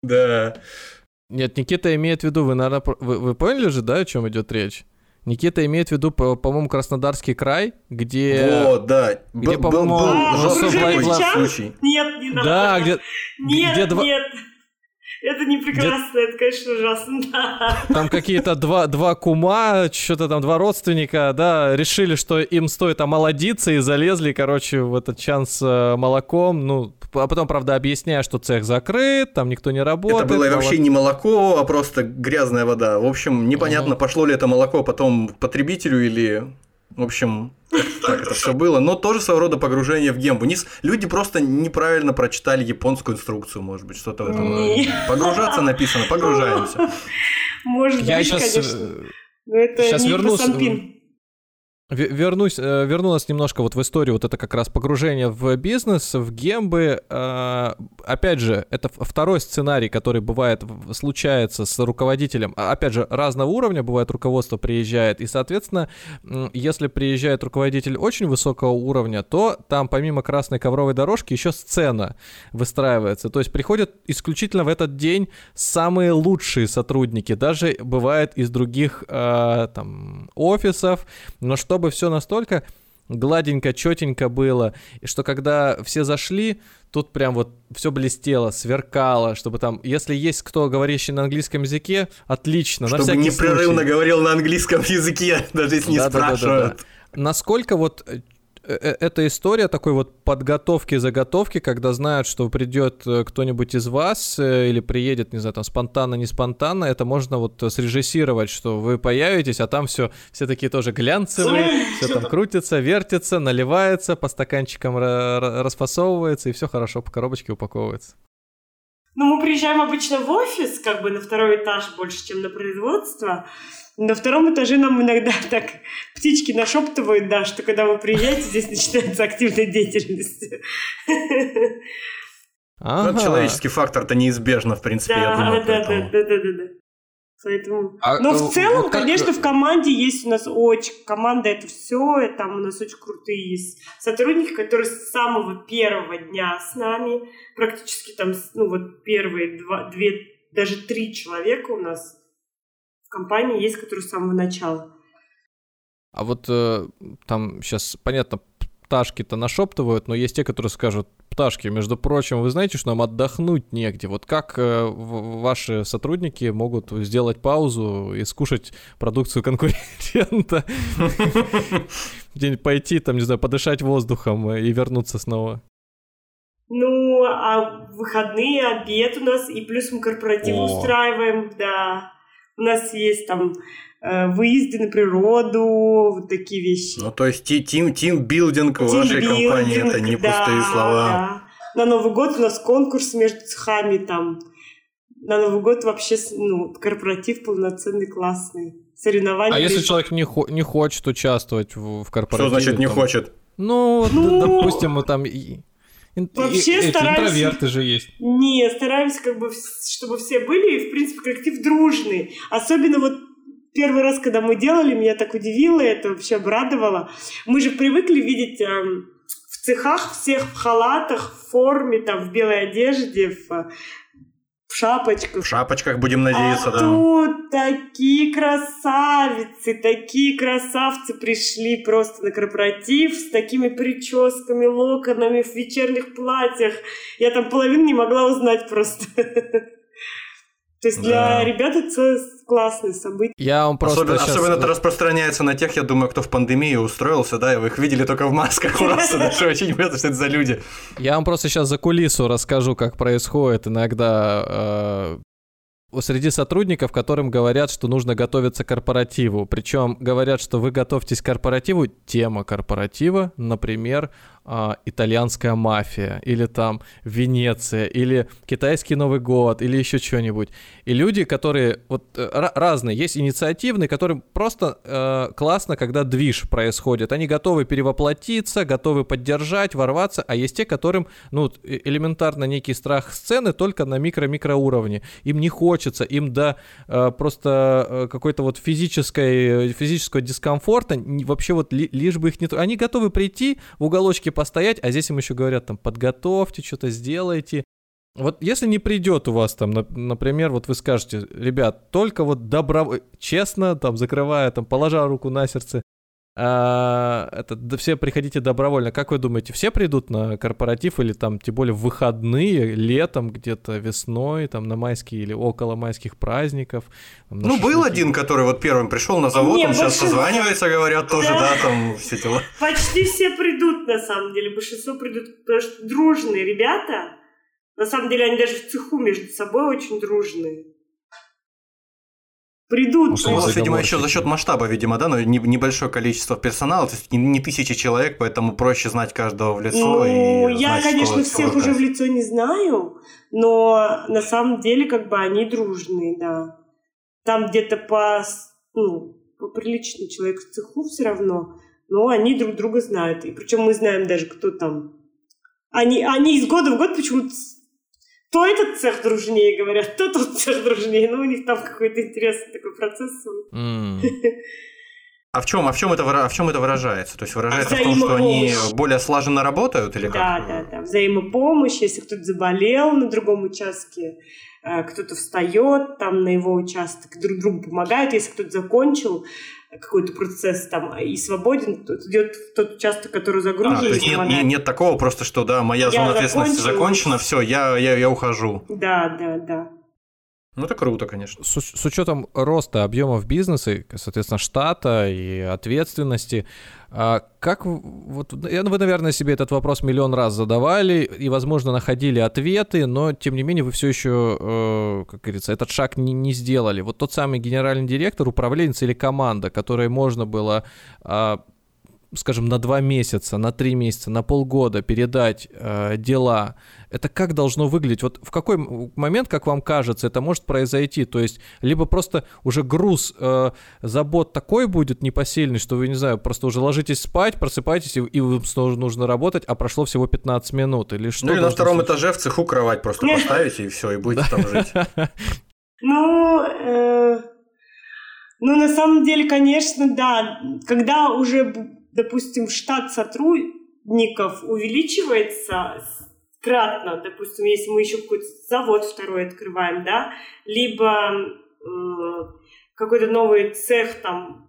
Да. Нет, Никита имеет в виду, вы, наверное, вы, вы поняли же, да, о чем идет речь? Никита имеет в виду, по-моему, Краснодарский край, где... О, да. Где, по-моему, а, случай. Нет, не надо. Да, где... Нет, где два... нет. Это не прекрасно, Где... это, конечно, ужасно, да. Там какие-то два, два кума, что-то там, два родственника, да, решили, что им стоит омолодиться и залезли, короче, в этот чан с э, молоком, ну, а потом, правда, объясняя, что цех закрыт, там никто не работает. Это было молок... вообще не молоко, а просто грязная вода. В общем, непонятно, угу. пошло ли это молоко потом потребителю или в общем, так это все было, но тоже своего рода погружение в гембу. Не, люди просто неправильно прочитали японскую инструкцию, может быть, что-то в этом. Погружаться написано, погружаемся. Может быть, конечно. Но это сейчас не вернусь. Вернусь, э, верну нас немножко вот в историю, вот это как раз погружение в бизнес, в гембы. А, опять же, это второй сценарий, который бывает, случается с руководителем. А, опять же, разного уровня, бывает руководство приезжает, и, соответственно, если приезжает руководитель очень высокого уровня, то там помимо красной ковровой дорожки еще сцена выстраивается. То есть приходят исключительно в этот день самые лучшие сотрудники, даже бывает из других а, там офисов, но что чтобы все настолько гладенько, четенько было, и что когда все зашли, тут прям вот все блестело, сверкало, чтобы там, если есть кто говорящий на английском языке, отлично. Чтобы на непрерывно случай. говорил на английском языке, даже если не да, спрашивают. Да, да, да, да. Насколько вот э, Э, эта история такой вот подготовки-заготовки, когда знают, что придет э, кто-нибудь из вас или приедет, не знаю, там спонтанно, не спонтанно, это можно вот срежиссировать, что вы появитесь, а там все, все такие тоже глянцевые, все там крутится, вертится, наливается, по стаканчикам расфасовывается, и все хорошо по коробочке упаковывается. Ну, мы приезжаем обычно в офис, как бы на второй этаж больше, чем на производство, на втором этаже нам иногда так птички нашептывают, да, что когда вы приезжаете, здесь начинается активная деятельность. Ага. Ну, человеческий фактор-то неизбежно, в принципе, да, я думаю. Да, да, да, да, да, да. Поэтому... А, Но в целом, вот как... конечно, в команде есть у нас очень... Команда это все, и там у нас очень крутые есть сотрудники, которые с самого первого дня с нами, практически там, ну вот первые два, две, даже три человека у нас компании есть, которые с самого начала. А вот э, там сейчас, понятно, пташки-то нашептывают, но есть те, которые скажут, пташки, между прочим, вы знаете, что нам отдохнуть негде. Вот как э, ваши сотрудники могут сделать паузу и скушать продукцию конкурента? Где-нибудь пойти, там, не знаю, подышать воздухом и вернуться снова? Ну, а выходные, обед у нас, и плюс мы корпоратив устраиваем, да. У нас есть там э, выезды на природу, вот такие вещи. Ну, то есть тим, тимбилдинг в вашей компании – это не да, пустые слова. Да. На Новый год у нас конкурс между цехами там. На Новый год вообще ну, корпоратив полноценный, классный. Соревнования. А если человек не, хо- не хочет участвовать в, в корпоративе? Что значит не там... хочет? Ну, ну, допустим, там Вообще и, стараемся... Интроверты же есть. Не, стараемся, как бы, чтобы все были, и, в принципе, коллектив дружный. Особенно вот первый раз, когда мы делали, меня так удивило, это вообще обрадовало. Мы же привыкли видеть э, в цехах всех в халатах, в форме, там, в белой одежде, в в шапочках. В шапочках будем надеяться, а да. тут такие красавицы, такие красавцы пришли просто на корпоратив с такими прическами, локонами в вечерних платьях. Я там половину не могла узнать просто. То есть для да. ребят это классное событие. Я вам просто особенно, сейчас... особенно это распространяется на тех, я думаю, кто в пандемии устроился, да, и вы их видели только в масках просто, даже очень непонятно, что это за люди. Я вам просто сейчас за кулису расскажу, как происходит иногда э, среди сотрудников, которым говорят, что нужно готовиться к корпоративу. Причем говорят, что вы готовьтесь к корпоративу. Тема корпоратива, например, а, итальянская мафия, или там Венеция, или китайский Новый год, или еще что-нибудь. И люди, которые вот э, разные, есть инициативные, которым просто э, классно, когда движ происходит. Они готовы перевоплотиться, готовы поддержать, ворваться, а есть те, которым, ну, э, элементарно некий страх сцены только на микро-микро уровне. Им не хочется, им до э, просто э, какой-то вот физической, физического дискомфорта вообще вот ли, лишь бы их не... Они готовы прийти в уголочке постоять, а здесь им еще говорят там, подготовьте, что-то сделайте. Вот если не придет у вас там, например, вот вы скажете, ребят, только вот добро... честно, там, закрывая, там, положа руку на сердце, это, да все приходите добровольно. Как вы думаете, все придут на корпоратив или там, тем более в выходные, летом, где-то весной, там на майские или около майских праздников? Там, ну, был один, который вот первым пришел на завод, Не, он сейчас созванивается, говорят, тоже, да, да там все дела. Почти все придут, на самом деле, большинство придут, потому что дружные ребята, на самом деле они даже в цеху между собой очень дружные придут. Ну, у вас, видимо, еще за счет масштаба, видимо, да, но небольшое количество персонала, то есть не тысячи человек, поэтому проще знать каждого в лицо. Ну, и я, знать, конечно, всех уже в лицо не знаю, но на самом деле как бы они дружные, да. Там где-то по, ну, по приличный человек в цеху все равно, но они друг друга знают. И причем мы знаем даже, кто там. Они, они из года в год почему-то то этот цех дружнее, говорят, то тот цех дружнее. Ну, у них там какой-то интересный такой процесс. Mm. А в чем, а в чем это, а в чем это выражается? То есть выражается в том, что они более слаженно работают или как? Да, да, да. Взаимопомощь, если кто-то заболел на другом участке, э, кто-то встает там на его участок, друг другу помогает, если кто-то закончил, какой-то процесс там и свободен, то идет в тот участок, который загружен. А, то есть нет, нет, нет такого просто, что да, моя я зона ответственности закончена, все, я, я, я ухожу. Да, да, да. Ну, это круто, конечно. С, с учетом роста объемов бизнеса, соответственно, штата и ответственности, а как вот вы, наверное, себе этот вопрос миллион раз задавали и, возможно, находили ответы, но тем не менее вы все еще, э, как говорится, этот шаг не, не сделали. Вот тот самый генеральный директор, управленец или команда, которой можно было э, скажем, на два месяца, на три месяца, на полгода передать э, дела, это как должно выглядеть? Вот в какой момент, как вам кажется, это может произойти? То есть, либо просто уже груз э, забот такой будет непосильный, что вы, не знаю, просто уже ложитесь спать, просыпаетесь, и, и вам снова нужно работать, а прошло всего 15 минут, или что? Ну, или на втором случиться? этаже в цеху кровать просто поставите, и все, и будете там жить. Ну, э, ну, на самом деле, конечно, да. Когда уже допустим, штат сотрудников увеличивается кратно, допустим, если мы еще какой-то завод второй открываем, да, либо э, какой-то новый цех, там,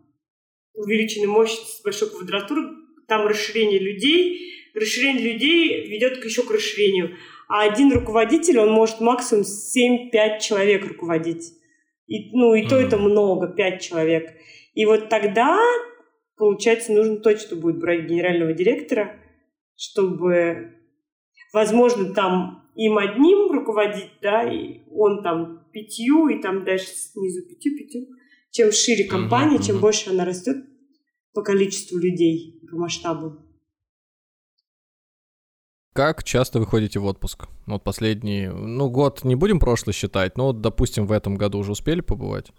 увеличенной мощности, большой квадратуры, там расширение людей, расширение людей ведет к еще к расширению. А один руководитель, он может максимум 7-5 человек руководить. И, ну, и то это много, 5 человек. И вот тогда получается, нужно точно будет брать генерального директора, чтобы, возможно, там им одним руководить, да, и он там пятью, и там дальше снизу пятью-пятью. Чем шире компания, uh-huh, чем больше она растет по количеству людей, по масштабу. Как часто вы ходите в отпуск? Вот последний, ну, год не будем прошлый считать, но, вот, допустим, в этом году уже успели побывать?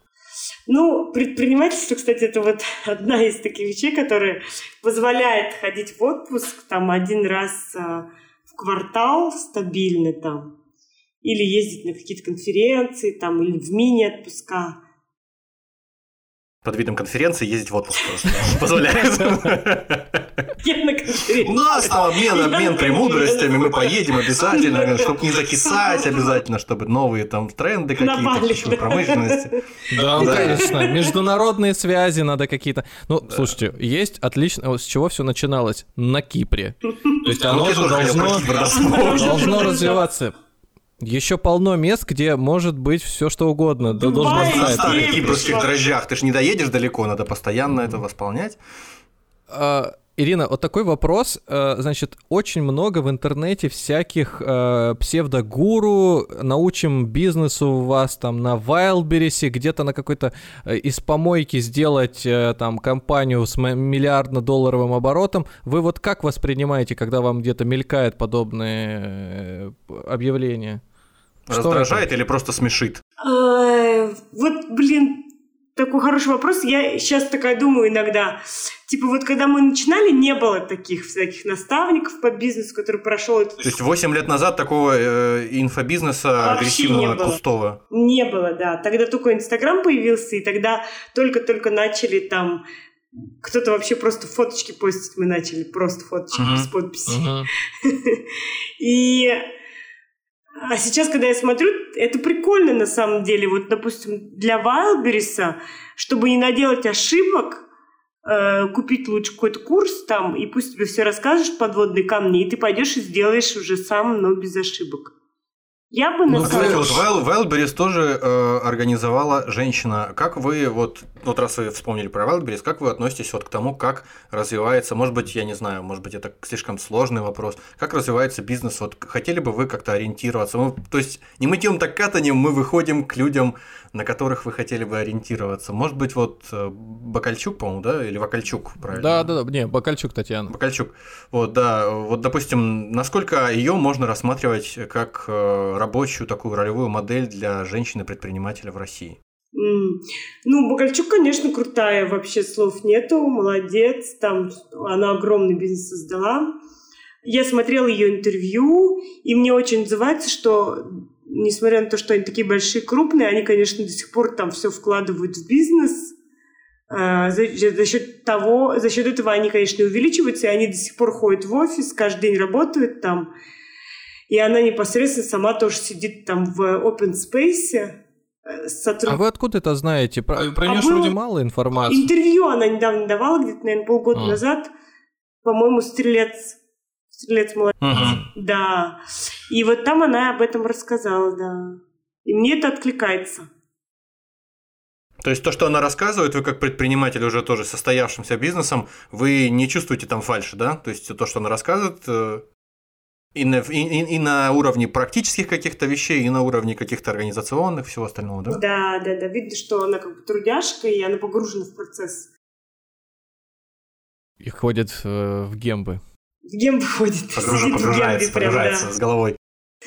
Ну, предпринимательство, кстати, это вот одна из таких вещей, которая позволяет ходить в отпуск там один раз а, в квартал стабильно там, или ездить на какие-то конференции там, или в мини-отпуска под видом конференции ездить в отпуск просто позволяет. У нас там обмен, обмен премудростями, мы поедем обязательно, чтобы не закисать обязательно, чтобы новые там тренды какие-то, промышленности. Да, конечно, международные связи надо какие-то. Ну, слушайте, есть отлично, с чего все начиналось? На Кипре. То есть оно же должно развиваться. Еще полно мест, где может быть все что угодно. Да, должен на старых кипрских дрожжах ты ж не доедешь далеко, надо постоянно это восполнять. А, Ирина, вот такой вопрос. Э, значит, очень много в интернете всяких э, псевдогуру, научим бизнесу вас там на Wildberries, где-то на какой-то э, из помойки сделать э, там компанию с миллиардно-долларовым оборотом. Вы вот как воспринимаете, когда вам где-то мелькает подобные э, объявления? Раздражает или просто смешит? А, вот, блин, такой хороший вопрос. Я сейчас такая думаю иногда. Типа вот когда мы начинали, не было таких всяких наставников по бизнесу, который прошел этот... То есть 8 лет назад такого э, инфобизнеса Вообще агрессивного, не пустого? Не было, да. Тогда только Инстаграм появился, и тогда только-только начали там кто-то вообще просто фоточки постить мы начали, просто фоточки uh-huh. с подписью. Uh-huh. И а сейчас, когда я смотрю, это прикольно на самом деле. Вот, допустим, для Вайлбериса, чтобы не наделать ошибок, э, купить лучше какой-то курс там, и пусть тебе все расскажешь подводные камни, и ты пойдешь и сделаешь уже сам, но без ошибок. Я бы ну, кстати, вот Wildberries тоже э, организовала женщина. Как вы, вот, вот раз вы вспомнили про Wildberries, как вы относитесь вот к тому, как развивается, может быть, я не знаю, может быть, это слишком сложный вопрос, как развивается бизнес, вот хотели бы вы как-то ориентироваться? Мы, то есть не мы идем так катанием, мы выходим к людям, на которых вы хотели бы ориентироваться. Может быть, вот э, Бакальчук, по-моему, да, или Вакальчук, правильно? Да, да, да, не, Бакальчук Татьяна. Бакальчук, вот, да, вот, допустим, насколько ее можно рассматривать как э, рабочую такую ролевую модель для женщины-предпринимателя в России? Mm. Ну, Бакальчук, конечно, крутая, вообще слов нету, молодец, там она огромный бизнес создала. Я смотрела ее интервью, и мне очень отзывается, что несмотря на то, что они такие большие, крупные, они, конечно, до сих пор там все вкладывают в бизнес. А, за, за счет того, за счет этого они, конечно, увеличиваются, и они до сих пор ходят в офис, каждый день работают там. И она непосредственно сама тоже сидит там в open space. Э, сотруд... А вы откуда это знаете? Про, про нее а вроде мало информации. Интервью она недавно давала, где-то, наверное, полгода а. назад. По-моему, «Стрелец». «Стрелец молодец». Угу. Да. И вот там она об этом рассказала, да. И мне это откликается. То есть то, что она рассказывает, вы как предприниматель уже тоже состоявшимся бизнесом, вы не чувствуете там фальши, да? То есть то, что она рассказывает, э, и на, и, и на уровне практических каких-то вещей, и на уровне каких-то организационных, всего остального, да? Да, да, да. Видно, что она как бы трудяшка, и она погружена в процесс. И ходит э, в гембы. В гембы ходит. Погруж... Погружается, прям, погружается да. с головой.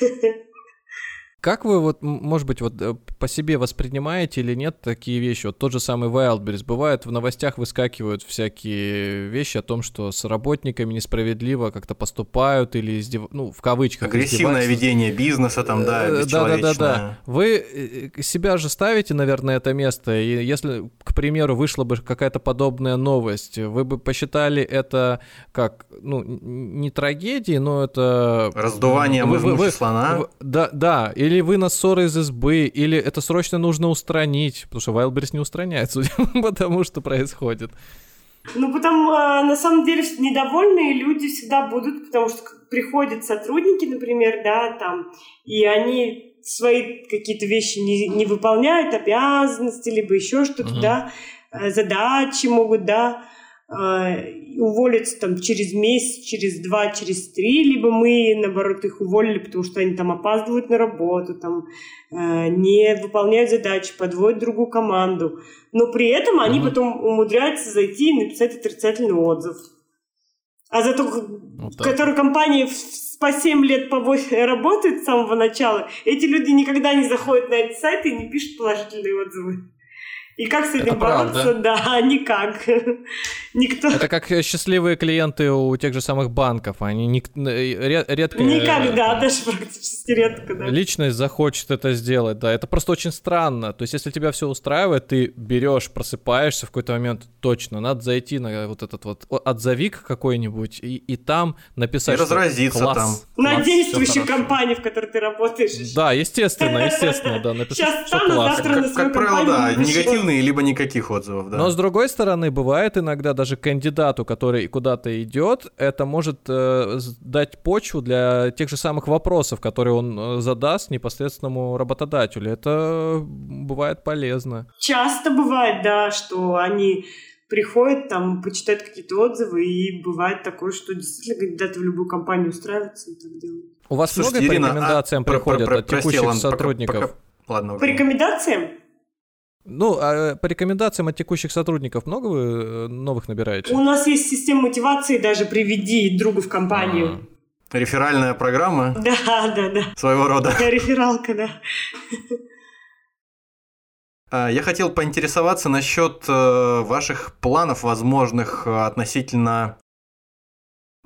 Как вы вот, может быть, вот э, по себе воспринимаете или нет такие вещи? Вот тот же самый Wildberries. Бывает, в новостях выскакивают всякие вещи о том, что с работниками несправедливо как-то поступают или, издев... ну, в кавычках, Агрессивное ведение бизнеса там, да, э, Да, да, да, да. Вы э, себя же ставите, наверное, это место, и если, к примеру, вышла бы какая-то подобная новость, вы бы посчитали это как, ну, не трагедией, но это... Раздувание вы, вы, слона? Да, да, или или вы на ссоры из избы, или это срочно нужно устранить, потому что Wildberries не устраняется, потому что происходит. Ну, потому, а, на самом деле, недовольные люди всегда будут, потому что приходят сотрудники, например, да, там, и они свои какие-то вещи не, не выполняют, обязанности, либо еще что-то, uh-huh. да, э, задачи могут, да, уволятся там через месяц, через два, через три, либо мы, наоборот, их уволили, потому что они там опаздывают на работу, там а, не выполняют задачи, подводят другую команду. Но при этом они mm-hmm. потом умудряются зайти и написать отрицательный отзыв. А зато, вот который компания по 7 лет по 8 работает с самого начала, эти люди никогда не заходят на эти сайты и не пишут положительные отзывы. И как с этим это бороться? Правда. Да, никак. Никто. Это как счастливые клиенты у тех же самых банков. Они не, редко... Никогда, даже практически редко, да. Личность захочет это сделать, да. Это просто очень странно. То есть, если тебя все устраивает, ты берешь, просыпаешься в какой-то момент, точно, надо зайти на вот этот вот отзовик какой-нибудь и, и там написать, И разразиться класс, там. На действующую компанию, в которой ты работаешь. Да, естественно, естественно, да. Написать, Сейчас что классно. Как, как правило, да, негативные, либо никаких отзывов, да. Но с другой стороны, бывает иногда даже кандидату, который куда-то идет, это может э, дать почву для тех же самых вопросов, которые он э, задаст непосредственному работодателю. Это бывает полезно. Часто бывает, да, что они приходят там, почитают какие-то отзывы, и бывает такое, что действительно кандидаты в любую компанию устраиваются и так делают. У вас Слушайте, много Ирина, по рекомендациям а, приходят про, про, про, от текущих прости, сотрудников? Пока, пока... Ладно, по рекомендациям? Ну, а по рекомендациям от текущих сотрудников много вы э, новых набираете? У нас есть система мотивации даже «Приведи друга в компанию». А, реферальная программа? Да, да, да. Своего рода. Рефералка, да. А, я хотел поинтересоваться насчет э, ваших планов возможных э, относительно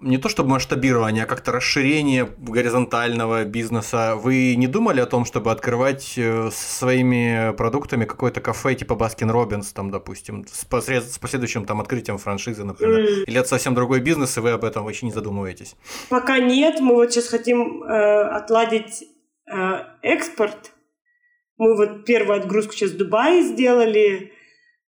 не то чтобы масштабирование, а как-то расширение горизонтального бизнеса. Вы не думали о том, чтобы открывать э, своими продуктами какое-то кафе типа Baskin Robbins, там, допустим, с, посред... с последующим там открытием франшизы, например? Mm. Или это совсем другой бизнес, и вы об этом вообще не задумываетесь? Пока нет. Мы вот сейчас хотим э, отладить э, экспорт. Мы вот первую отгрузку сейчас в Дубае сделали.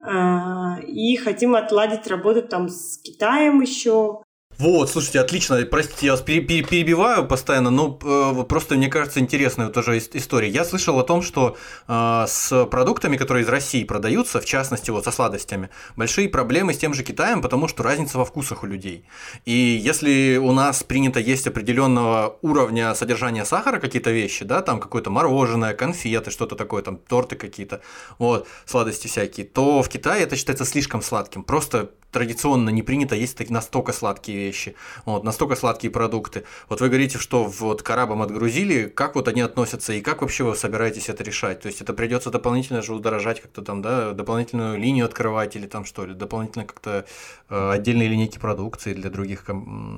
Э, и хотим отладить работу там с Китаем еще. Вот, слушайте, отлично. Простите, я вас перебиваю постоянно, но э, просто мне кажется интересная тоже история. Я слышал о том, что э, с продуктами, которые из России продаются, в частности вот со сладостями, большие проблемы с тем же Китаем, потому что разница во вкусах у людей. И если у нас принято есть определенного уровня содержания сахара какие-то вещи, да, там какое-то мороженое, конфеты, что-то такое, там торты какие-то, вот, сладости всякие, то в Китае это считается слишком сладким. Просто традиционно не принято есть настолько сладкие вещи, вот, настолько сладкие продукты. Вот вы говорите, что вот к арабам отгрузили, как вот они относятся и как вообще вы собираетесь это решать? То есть это придется дополнительно же удорожать как-то там, да, дополнительную линию открывать или там что ли, дополнительно как-то э, отдельные линейки продукции для других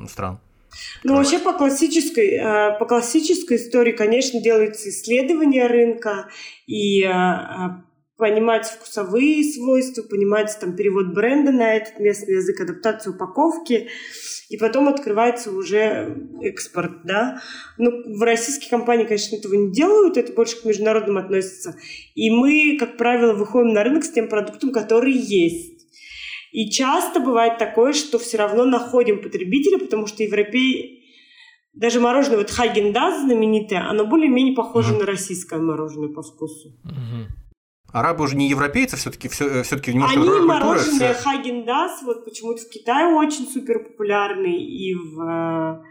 стран? Ну, вообще по классической, э, по классической истории, конечно, делаются исследования рынка, и э, понимать вкусовые свойства, понимать там перевод бренда на этот местный язык, адаптацию упаковки, и потом открывается уже экспорт, да. Ну, в российские компании, конечно, этого не делают, это больше к международным относится. И мы, как правило, выходим на рынок с тем продуктом, который есть. И часто бывает такое, что все равно находим потребителя, потому что европей даже мороженое, вот Хаген-Даз знаменитое, оно более-менее похоже mm-hmm. на российское мороженое по вкусу. Mm-hmm. Арабы уже не европейцы, все-таки все, все-таки немножко Они другая культура. мороженое все... Хаген Дас, вот почему-то в Китае очень супер популярный и в, э,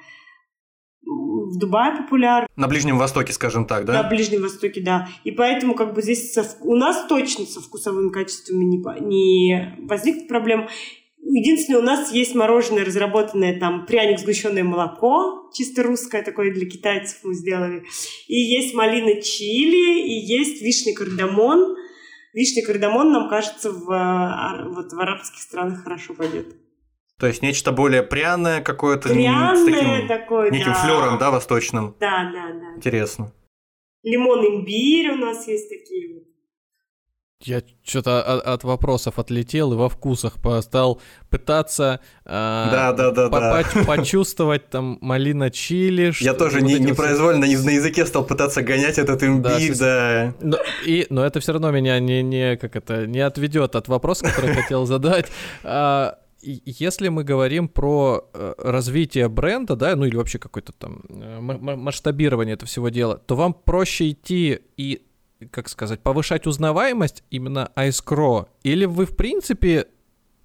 в Дубае популярный. На Ближнем Востоке, скажем так, да? На Ближнем Востоке, да. И поэтому как бы здесь со, у нас точно со вкусовыми качествами не, не возникнет проблем. Единственное, у нас есть мороженое, разработанное там пряник сгущенное молоко, чисто русское такое для китайцев мы сделали. И есть малина чили, и есть вишня кардамон – Вишня кардамон, нам кажется, в, а, вот, в арабских странах хорошо пойдет. То есть нечто более пряное какое-то, пряное с таким такое, неким да. флером, да, восточным. Да, да, да. Интересно. Лимон, имбирь у нас есть такие вот. Я что-то от, от вопросов отлетел и во вкусах стал пытаться э, да, да, да, по да. почувствовать там малина чили. Я тоже не, непроизвольно на языке стал пытаться гонять этот имбирь, да. да. Но, и, но это все равно меня не, не, как это, не отведет от вопроса, который хотел задать. А, если мы говорим про э, развитие бренда, да, ну или вообще какое-то там э, масштабирование этого всего дела, то вам проще идти и как сказать, повышать узнаваемость именно iScrow? Или вы, в принципе,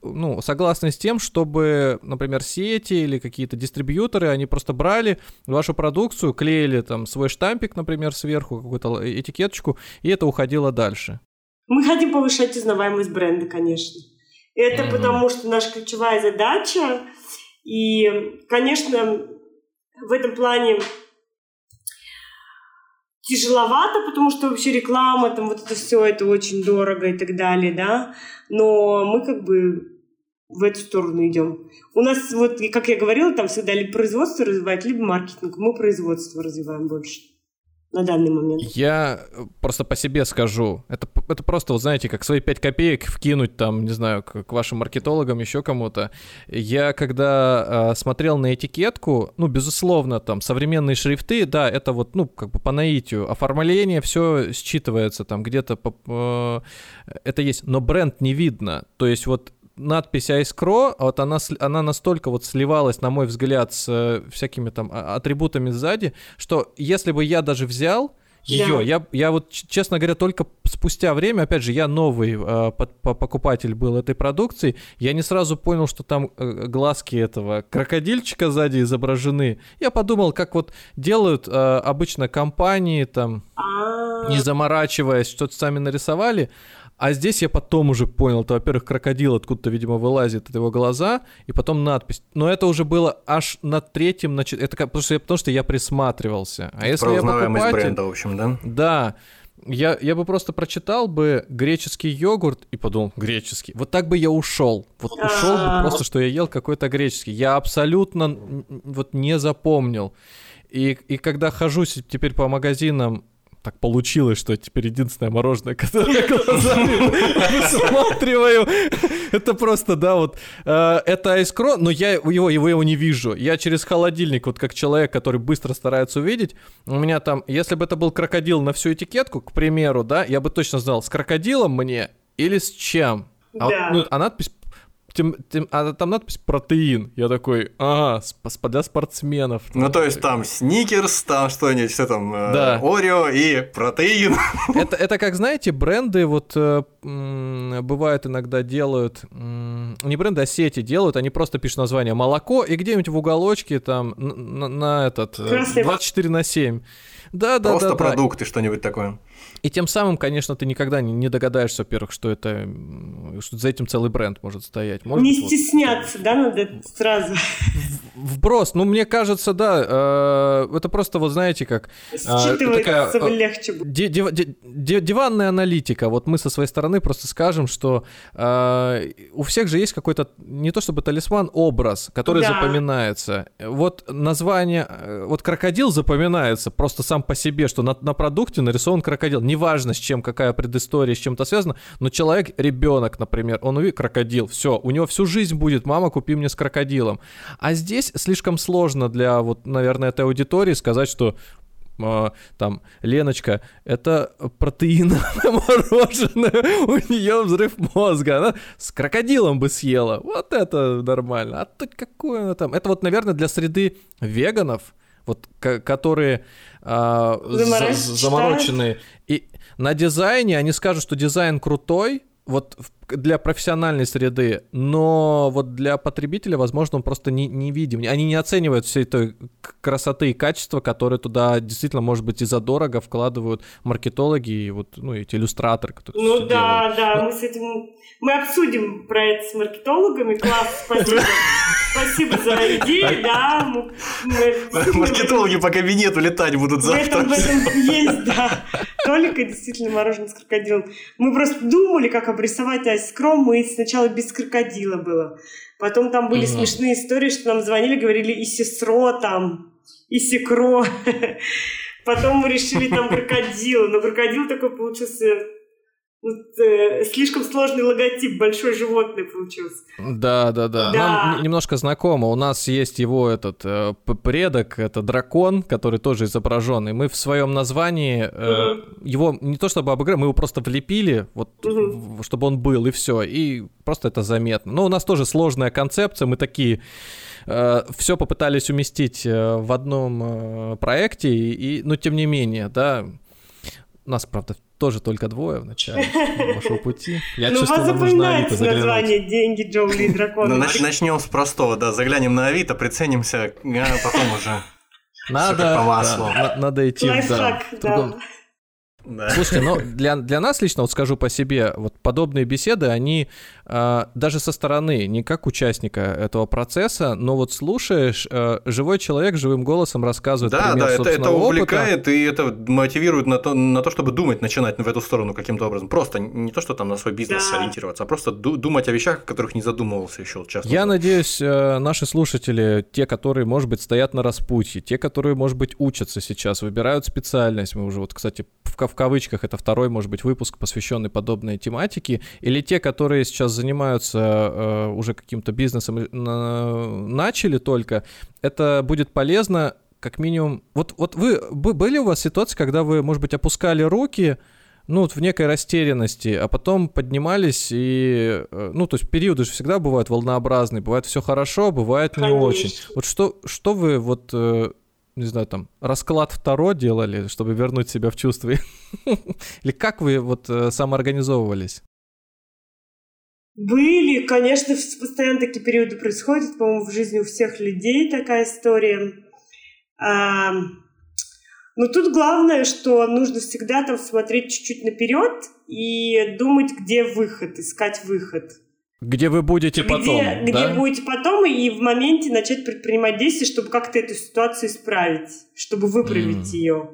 ну, согласны с тем, чтобы, например, сети или какие-то дистрибьюторы, они просто брали вашу продукцию, клеили там свой штампик, например, сверху, какую-то этикеточку, и это уходило дальше? Мы хотим повышать узнаваемость бренда, конечно. Это mm-hmm. потому что наша ключевая задача. И, конечно, в этом плане тяжеловато, потому что вообще реклама, там вот это все, это очень дорого и так далее, да, но мы как бы в эту сторону идем. У нас, вот, как я говорила, там всегда либо производство развивает, либо маркетинг. Мы производство развиваем больше на данный момент. Я э, просто по себе скажу. Это, это просто, вот знаете, как свои 5 копеек вкинуть там, не знаю, к, к вашим маркетологам, еще кому-то. Я когда э, смотрел на этикетку, ну, безусловно, там, современные шрифты, да, это вот, ну, как бы по наитию. Оформление все считывается там где-то, по, э, это есть, но бренд не видно. То есть вот надпись Ice вот она, она настолько вот сливалась, на мой взгляд, с э, всякими там а, атрибутами сзади, что если бы я даже взял ее. Да. Я, я вот, честно говоря, только спустя время, опять же, я новый э, покупатель был этой продукции, я не сразу понял, что там э, глазки этого крокодильчика сзади изображены. Я подумал, как вот делают э, обычно компании, там, а. не заморачиваясь, что-то сами нарисовали, а здесь я потом уже понял, то, во-первых, крокодил откуда-то, видимо, вылазит от его глаза, и потом надпись. Но это уже было аж на третьем, на это потому что, я, потому что я присматривался. А если я покупатель... бренда, в общем, да? Да. Я, я бы просто прочитал бы греческий йогурт и подумал, греческий. Вот так бы я ушел. Вот ушел бы просто, что я ел какой-то греческий. Я абсолютно вот не запомнил. И, и когда хожусь теперь по магазинам так получилось, что теперь единственное мороженое, которое я глазами высматриваю. Это просто, да, вот, э, это айскро, но я его, его, его не вижу. Я через холодильник, вот как человек, который быстро старается увидеть, у меня там, если бы это был крокодил на всю этикетку, к примеру, да, я бы точно знал, с крокодилом мне или с чем. А, да. вот, ну, а надпись тем, тем, а там надпись протеин. Я такой, ага, для спортсменов. Ну, то есть там сникерс, там что-нибудь, все там, э, да. Орео и протеин. Это, это как, знаете, бренды вот э, бывает иногда делают, не бренды, а сети делают, они просто пишут название молоко и где-нибудь в уголочке там на, на этот 24 э, на 7. Да, да, Просто да, продукты, да. что-нибудь такое. И тем самым, конечно, ты никогда не, догадаешься, во-первых, что это что за этим целый бренд может стоять. Может не быть, стесняться, вот, да, надо сразу. Вброс, ну мне кажется, да, э, это просто вот знаете как э, такая, э, легче будет. диванная аналитика. Вот мы со своей стороны просто скажем, что э, у всех же есть какой-то не то чтобы талисман, образ, который да. запоминается. Вот название, э, вот крокодил запоминается просто сам по себе, что на, на продукте нарисован крокодил неважно с чем, какая предыстория, с чем-то связана, но человек, ребенок, например, он увидит крокодил, все, у него всю жизнь будет, мама, купи мне с крокодилом. А здесь слишком сложно для, вот, наверное, этой аудитории сказать, что э, там, Леночка, это протеиновое мороженое, у нее взрыв мозга, она с крокодилом бы съела, вот это нормально, а тут какое она там, это вот, наверное, для среды веганов, вот, которые а, замороченные. И на дизайне они скажут, что дизайн крутой, вот для профессиональной среды, но вот для потребителя, возможно, он просто не, не видим. Они не оценивают всей той красоты и качества, которые туда действительно, может быть, и задорого вкладывают маркетологи и вот, ну, эти иллюстраторы, которые Ну да, делают. да, но... мы с этим... Мы обсудим про это с маркетологами. Класс, спасибо. Спасибо за идею, да. Маркетологи по кабинету летать будут завтра. В этом есть, да. Только действительно мороженое с крокодилом. Мы просто думали, как обрисовать айскром, мы сначала без крокодила было. Потом там были угу. смешные истории, что нам звонили, говорили и сестро там, и секро. Потом мы решили там крокодил, но крокодил такой получился слишком сложный логотип, большое животное получился. Да, да, да. да. Нам немножко знакомо. У нас есть его этот э, предок, это дракон, который тоже изображен. И мы в своем названии э, угу. его не то чтобы обыграли, мы его просто влепили, вот, угу. чтобы он был, и все. И просто это заметно. Но у нас тоже сложная концепция. Мы такие э, все попытались уместить э, в одном проекте, и, но тем не менее, да, у нас, правда, тоже только двое в начале вашего пути. Я ну, чувствую, вам нужно Авито название «Деньги, Джоули и драконы». Ну, начнем с простого, да, заглянем на Авито, приценимся, а потом уже надо, по маслу. Да, надо идти в, да, в другом, да. Слушайте, ну для, для нас лично, вот скажу по себе, вот подобные беседы, они э, даже со стороны, не как участника этого процесса, но вот слушаешь, э, живой человек живым голосом рассказывает да, пример да, это, это увлекает опыта. и это мотивирует на то, на то, чтобы думать, начинать в эту сторону каким-то образом. Просто не то, что там на свой бизнес да. ориентироваться, а просто думать о вещах, о которых не задумывался еще часто. Я надеюсь, э, наши слушатели, те, которые, может быть, стоят на распутье, те, которые, может быть, учатся сейчас, выбирают специальность, мы уже вот, кстати, в в кавычках, это второй, может быть, выпуск, посвященный подобной тематике, или те, которые сейчас занимаются э, уже каким-то бизнесом, э, начали только, это будет полезно как минимум... Вот, вот вы, были у вас ситуации, когда вы, может быть, опускали руки, ну, вот в некой растерянности, а потом поднимались и, э, ну, то есть периоды же всегда бывают волнообразные, бывает все хорошо, бывает Конечно. не очень. Вот что, что вы вот э, не знаю, там, расклад второ делали, чтобы вернуть себя в чувство? Или как вы вот э, самоорганизовывались? Были, конечно, постоянно такие периоды происходят, по-моему, в жизни у всех людей такая история. Но тут главное, что нужно всегда там смотреть чуть-чуть наперед и думать, где выход, искать выход. Где вы будете где, потом, Где да? будете потом, и в моменте начать предпринимать действия, чтобы как-то эту ситуацию исправить, чтобы выправить mm. ее.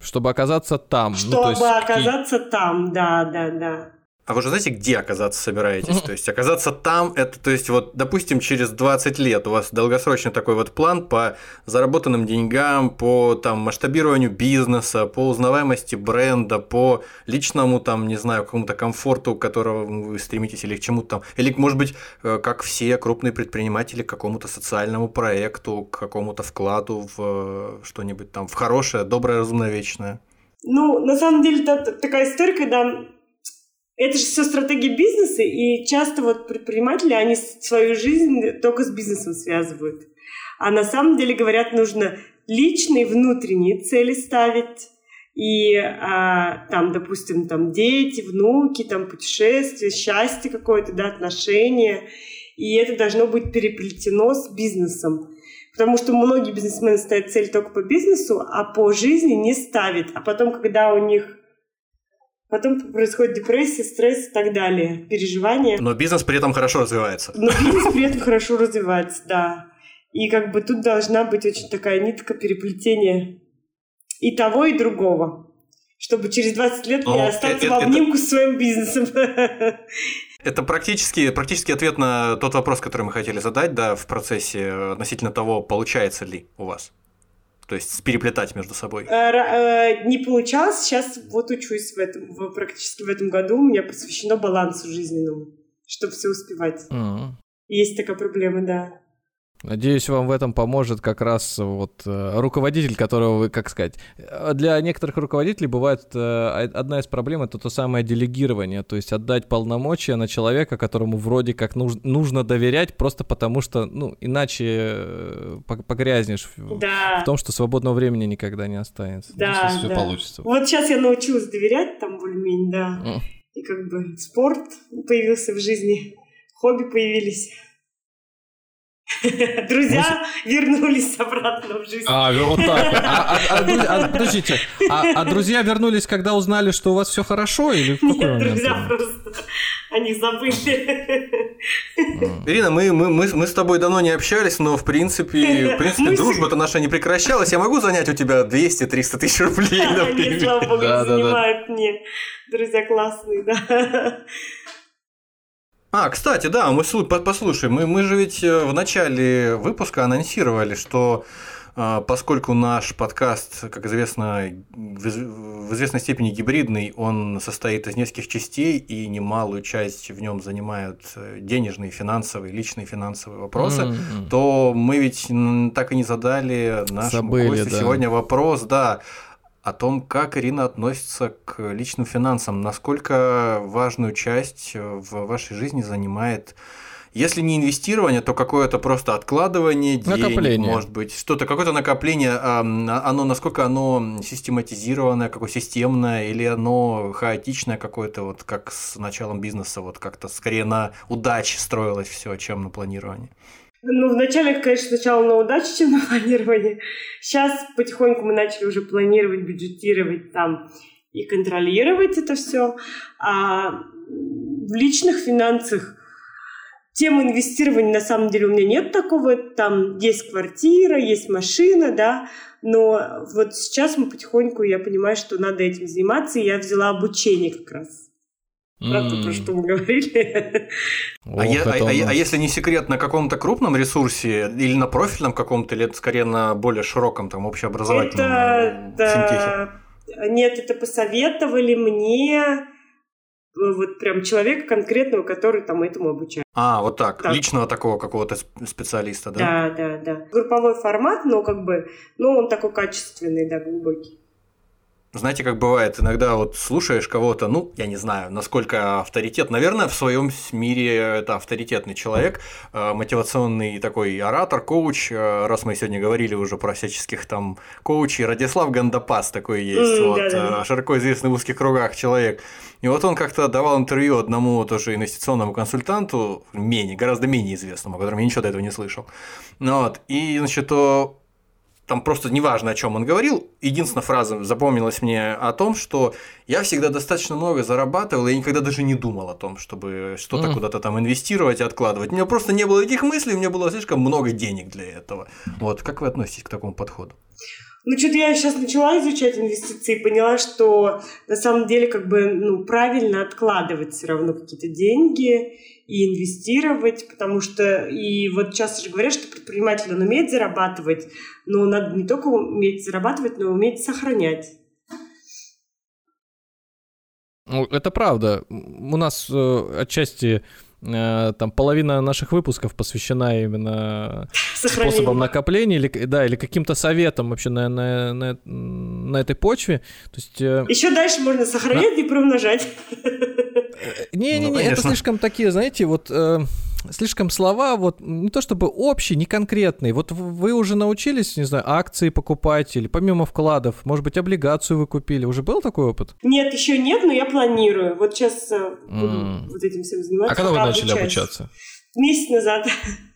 Чтобы оказаться там. Чтобы ну, есть... оказаться там, да, да, да. А вы же знаете, где оказаться собираетесь? То есть оказаться там, это, то есть вот, допустим, через 20 лет у вас долгосрочный такой вот план по заработанным деньгам, по там масштабированию бизнеса, по узнаваемости бренда, по личному там, не знаю, какому-то комфорту, к которому вы стремитесь, или к чему-то там, или, может быть, э, как все крупные предприниматели, к какому-то социальному проекту, к какому-то вкладу в э, что-нибудь там, в хорошее, доброе, разумное, вечное. Ну, на самом деле, это такая история, когда это же все стратегия бизнеса, и часто вот предприниматели, они свою жизнь только с бизнесом связывают. А на самом деле, говорят, нужно личные внутренние цели ставить, и а, там, допустим, там дети, внуки, там путешествия, счастье какое-то, да, отношения, и это должно быть переплетено с бизнесом. Потому что многие бизнесмены ставят цель только по бизнесу, а по жизни не ставят. А потом, когда у них Потом происходит депрессия, стресс и так далее, переживания. Но бизнес при этом хорошо развивается. Но бизнес при этом хорошо развивается, да. И как бы тут должна быть очень такая нитка переплетения и того, и другого. Чтобы через 20 лет не остаться это, в обнимку это... с своим бизнесом. Это практически, практически ответ на тот вопрос, который мы хотели задать да, в процессе относительно того, получается ли у вас. То есть переплетать между собой? Э, э, не получалось. Сейчас вот учусь в этом, практически в этом году. У меня посвящено балансу жизненному, чтобы все успевать. Mm-hmm. Есть такая проблема, да. Надеюсь, вам в этом поможет как раз вот э, руководитель, которого вы, как сказать, э, для некоторых руководителей бывает э, одна из проблем это то самое делегирование, то есть отдать полномочия на человека, которому вроде как нуж, нужно доверять, просто потому что, ну, иначе погрязнешь да. в том, что свободного времени никогда не останется. Да, если да. получится. Вот сейчас я научилась доверять там более-менее, да. Mm. И как бы спорт появился в жизни, хобби появились. Друзья Мы... вернулись обратно в жизнь. А, вот так. А, а, а, а, подождите, а, а друзья вернулись, когда узнали, что у вас все хорошо, или в какой Нет, момент? друзья просто о них забыли. Ирина, мы, мы, мы, мы с тобой давно не общались, но в принципе, в принципе дружба-то наша не прекращалась. Я могу занять у тебя 200-300 тысяч рублей, например? Слава богу, да, занимают да, да. мне. Друзья классные, да. А, кстати, да, мы послушай, мы, мы же ведь э, в начале выпуска анонсировали, что а, поскольку наш подкаст, как известно, в известной степени гибридный, он состоит из нескольких частей, и немалую часть в нем занимают э, денежные, финансовые, личные финансовые вопросы, mm-hmm. то мы ведь так и не задали нашему Забыли, гостю да. сегодня вопрос, да, о том, как Ирина относится к личным финансам, насколько важную часть э, в вашей жизни занимает если не инвестирование, то какое-то просто откладывание денег, накопление. может быть, что-то, какое-то накопление, а, оно, насколько оно систематизированное, какое системное, или оно хаотичное какое-то, вот как с началом бизнеса, вот как-то скорее на удаче строилось все, чем на планировании. Ну, вначале, конечно, сначала на удачу, чем на планирование. Сейчас потихоньку мы начали уже планировать, бюджетировать там и контролировать это все. А в личных финансах тем инвестирования на самом деле у меня нет такого. Там есть квартира, есть машина, да, но вот сейчас мы потихоньку, я понимаю, что надо этим заниматься, и я взяла обучение как раз. Правда, mm. про что мы говорили. а, я, а, а, а если не секрет, на каком-то крупном ресурсе или на профильном каком-то, или это скорее на более широком, там, общеобразовательном это, да, Нет, это посоветовали мне э, вот прям человека конкретного, который там этому обучает. А, вот так, так. личного такого какого-то специалиста, да? Да, да, да. Групповой формат, но как бы, ну, он такой качественный, да, глубокий. Знаете, как бывает, иногда вот слушаешь кого-то, ну, я не знаю, насколько авторитет, наверное, в своем мире это авторитетный человек, э, мотивационный такой оратор, коуч, э, раз мы сегодня говорили уже про всяческих там коучей, Радислав Гандапас такой есть, Mm, вот, э, широко известный в узких кругах человек. И вот он как-то давал интервью одному тоже инвестиционному консультанту, менее, гораздо менее известному, о котором я ничего до этого не слышал. Ну Вот. И, значит, то там просто неважно, о чем он говорил. Единственная фраза запомнилась мне о том, что я всегда достаточно много зарабатывал, и я никогда даже не думал о том, чтобы что-то Мгм. куда-то там инвестировать и откладывать. У меня просто не было таких мыслей, у меня было слишком много денег для этого. Вот, как вы относитесь к такому подходу? Ну, что-то я сейчас начала изучать инвестиции и поняла, что на самом деле как бы ну, правильно откладывать все равно какие-то деньги и инвестировать, потому что и вот часто же говорят, что предприниматель, он умеет зарабатывать, но надо не только уметь зарабатывать, но и уметь сохранять. Ну, это правда. У нас э, отчасти там половина наших выпусков посвящена именно Сохранение. способам накопления или, да, или каким-то советам вообще на, на, на, на этой почве. То есть... э, Еще дальше можно сохранять и приумножать. Не-не-не, Ну, это конечно. слишком такие, знаете, вот э, слишком слова, вот не то чтобы общие, не конкретные. Вот вы уже научились, не знаю, акции покупать или помимо вкладов, может быть, облигацию вы купили. Уже был такой опыт? Нет, еще нет, но я планирую. Вот сейчас э, буду М. вот этим всем заниматься. А когда вы начали обучаться? Месяц назад.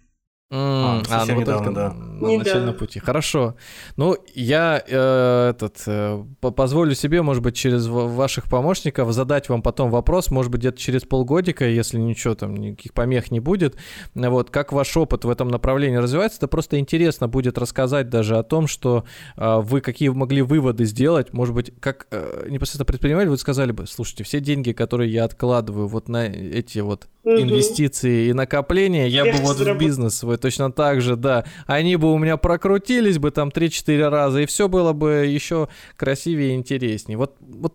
М, совсем ну, недавно, только да. на Недавно. начальном пути. Хорошо. Ну, я э, этот, э, по- позволю себе, может быть, через ва- ваших помощников задать вам потом вопрос, может быть, где-то через полгодика, если ничего там, никаких помех не будет. Вот, как ваш опыт в этом направлении развивается, это просто интересно будет рассказать даже о том, что э, вы какие могли выводы сделать, может быть, как э, непосредственно предприниматель, вы сказали бы, слушайте, все деньги, которые я откладываю вот на эти вот Мгм. инвестиции и накопления, я бы Легче вот в бизнес свой точно так же, да. Они бы у меня прокрутились бы там 3-4 раза, и все было бы еще красивее и интереснее. Вот, вот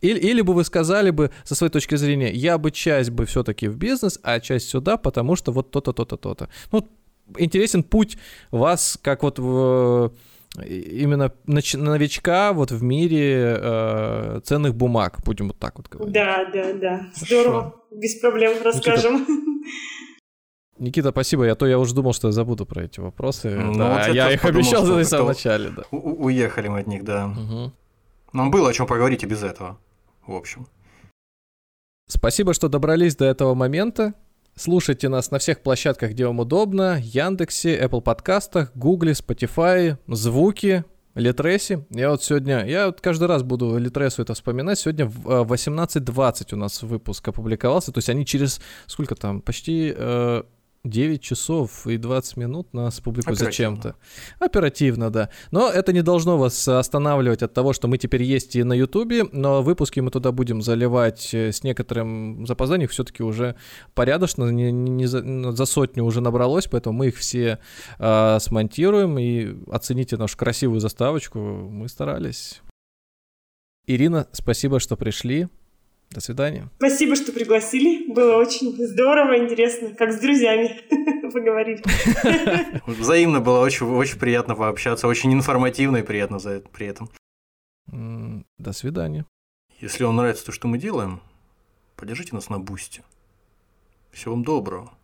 или, или бы вы сказали бы, со своей точки зрения, я бы часть бы все-таки в бизнес, а часть сюда, потому что вот то-то, то-то, то-то. Ну, интересен путь вас, как вот в именно новичка вот в мире э, ценных бумаг, будем вот так вот говорить. Да, да, да. Здорово. Без проблем расскажем. Никита, спасибо. Я то я уже думал, что я забуду про эти вопросы. Ну, да, вот я их подумал, обещал в самом начале, да. У- уехали мы от них, да. Мгм. Нам было о чем поговорить и без этого, в общем. Спасибо, что добрались до этого момента. Слушайте нас на всех площадках, где вам удобно. Яндексе, Apple подкастах, Гугле, Spotify, Звуки, Литресе. Я вот сегодня, я вот каждый раз буду Литресу это вспоминать. Сегодня в э, 18.20 у нас выпуск опубликовался. То есть они через, сколько там, почти э, 9 часов и 20 минут нас публикуют Оперативно. зачем-то. Оперативно, да. Но это не должно вас останавливать от того, что мы теперь есть и на Ютубе, но выпуски мы туда будем заливать э, с некоторым запозданием, все-таки уже порядочно, не, не- не за, ну, за сотню уже набралось, поэтому мы их все э, смонтируем и оцените нашу красивую заставочку, мы старались. Ирина, спасибо, что пришли. До свидания. Спасибо, что пригласили. Было очень здорово, интересно. Как с друзьями поговорили. Взаимно было очень, очень приятно пообщаться, очень информативно и приятно за это, при этом. До свидания. Если вам нравится то, что мы делаем, поддержите нас на бусте. Всего вам доброго.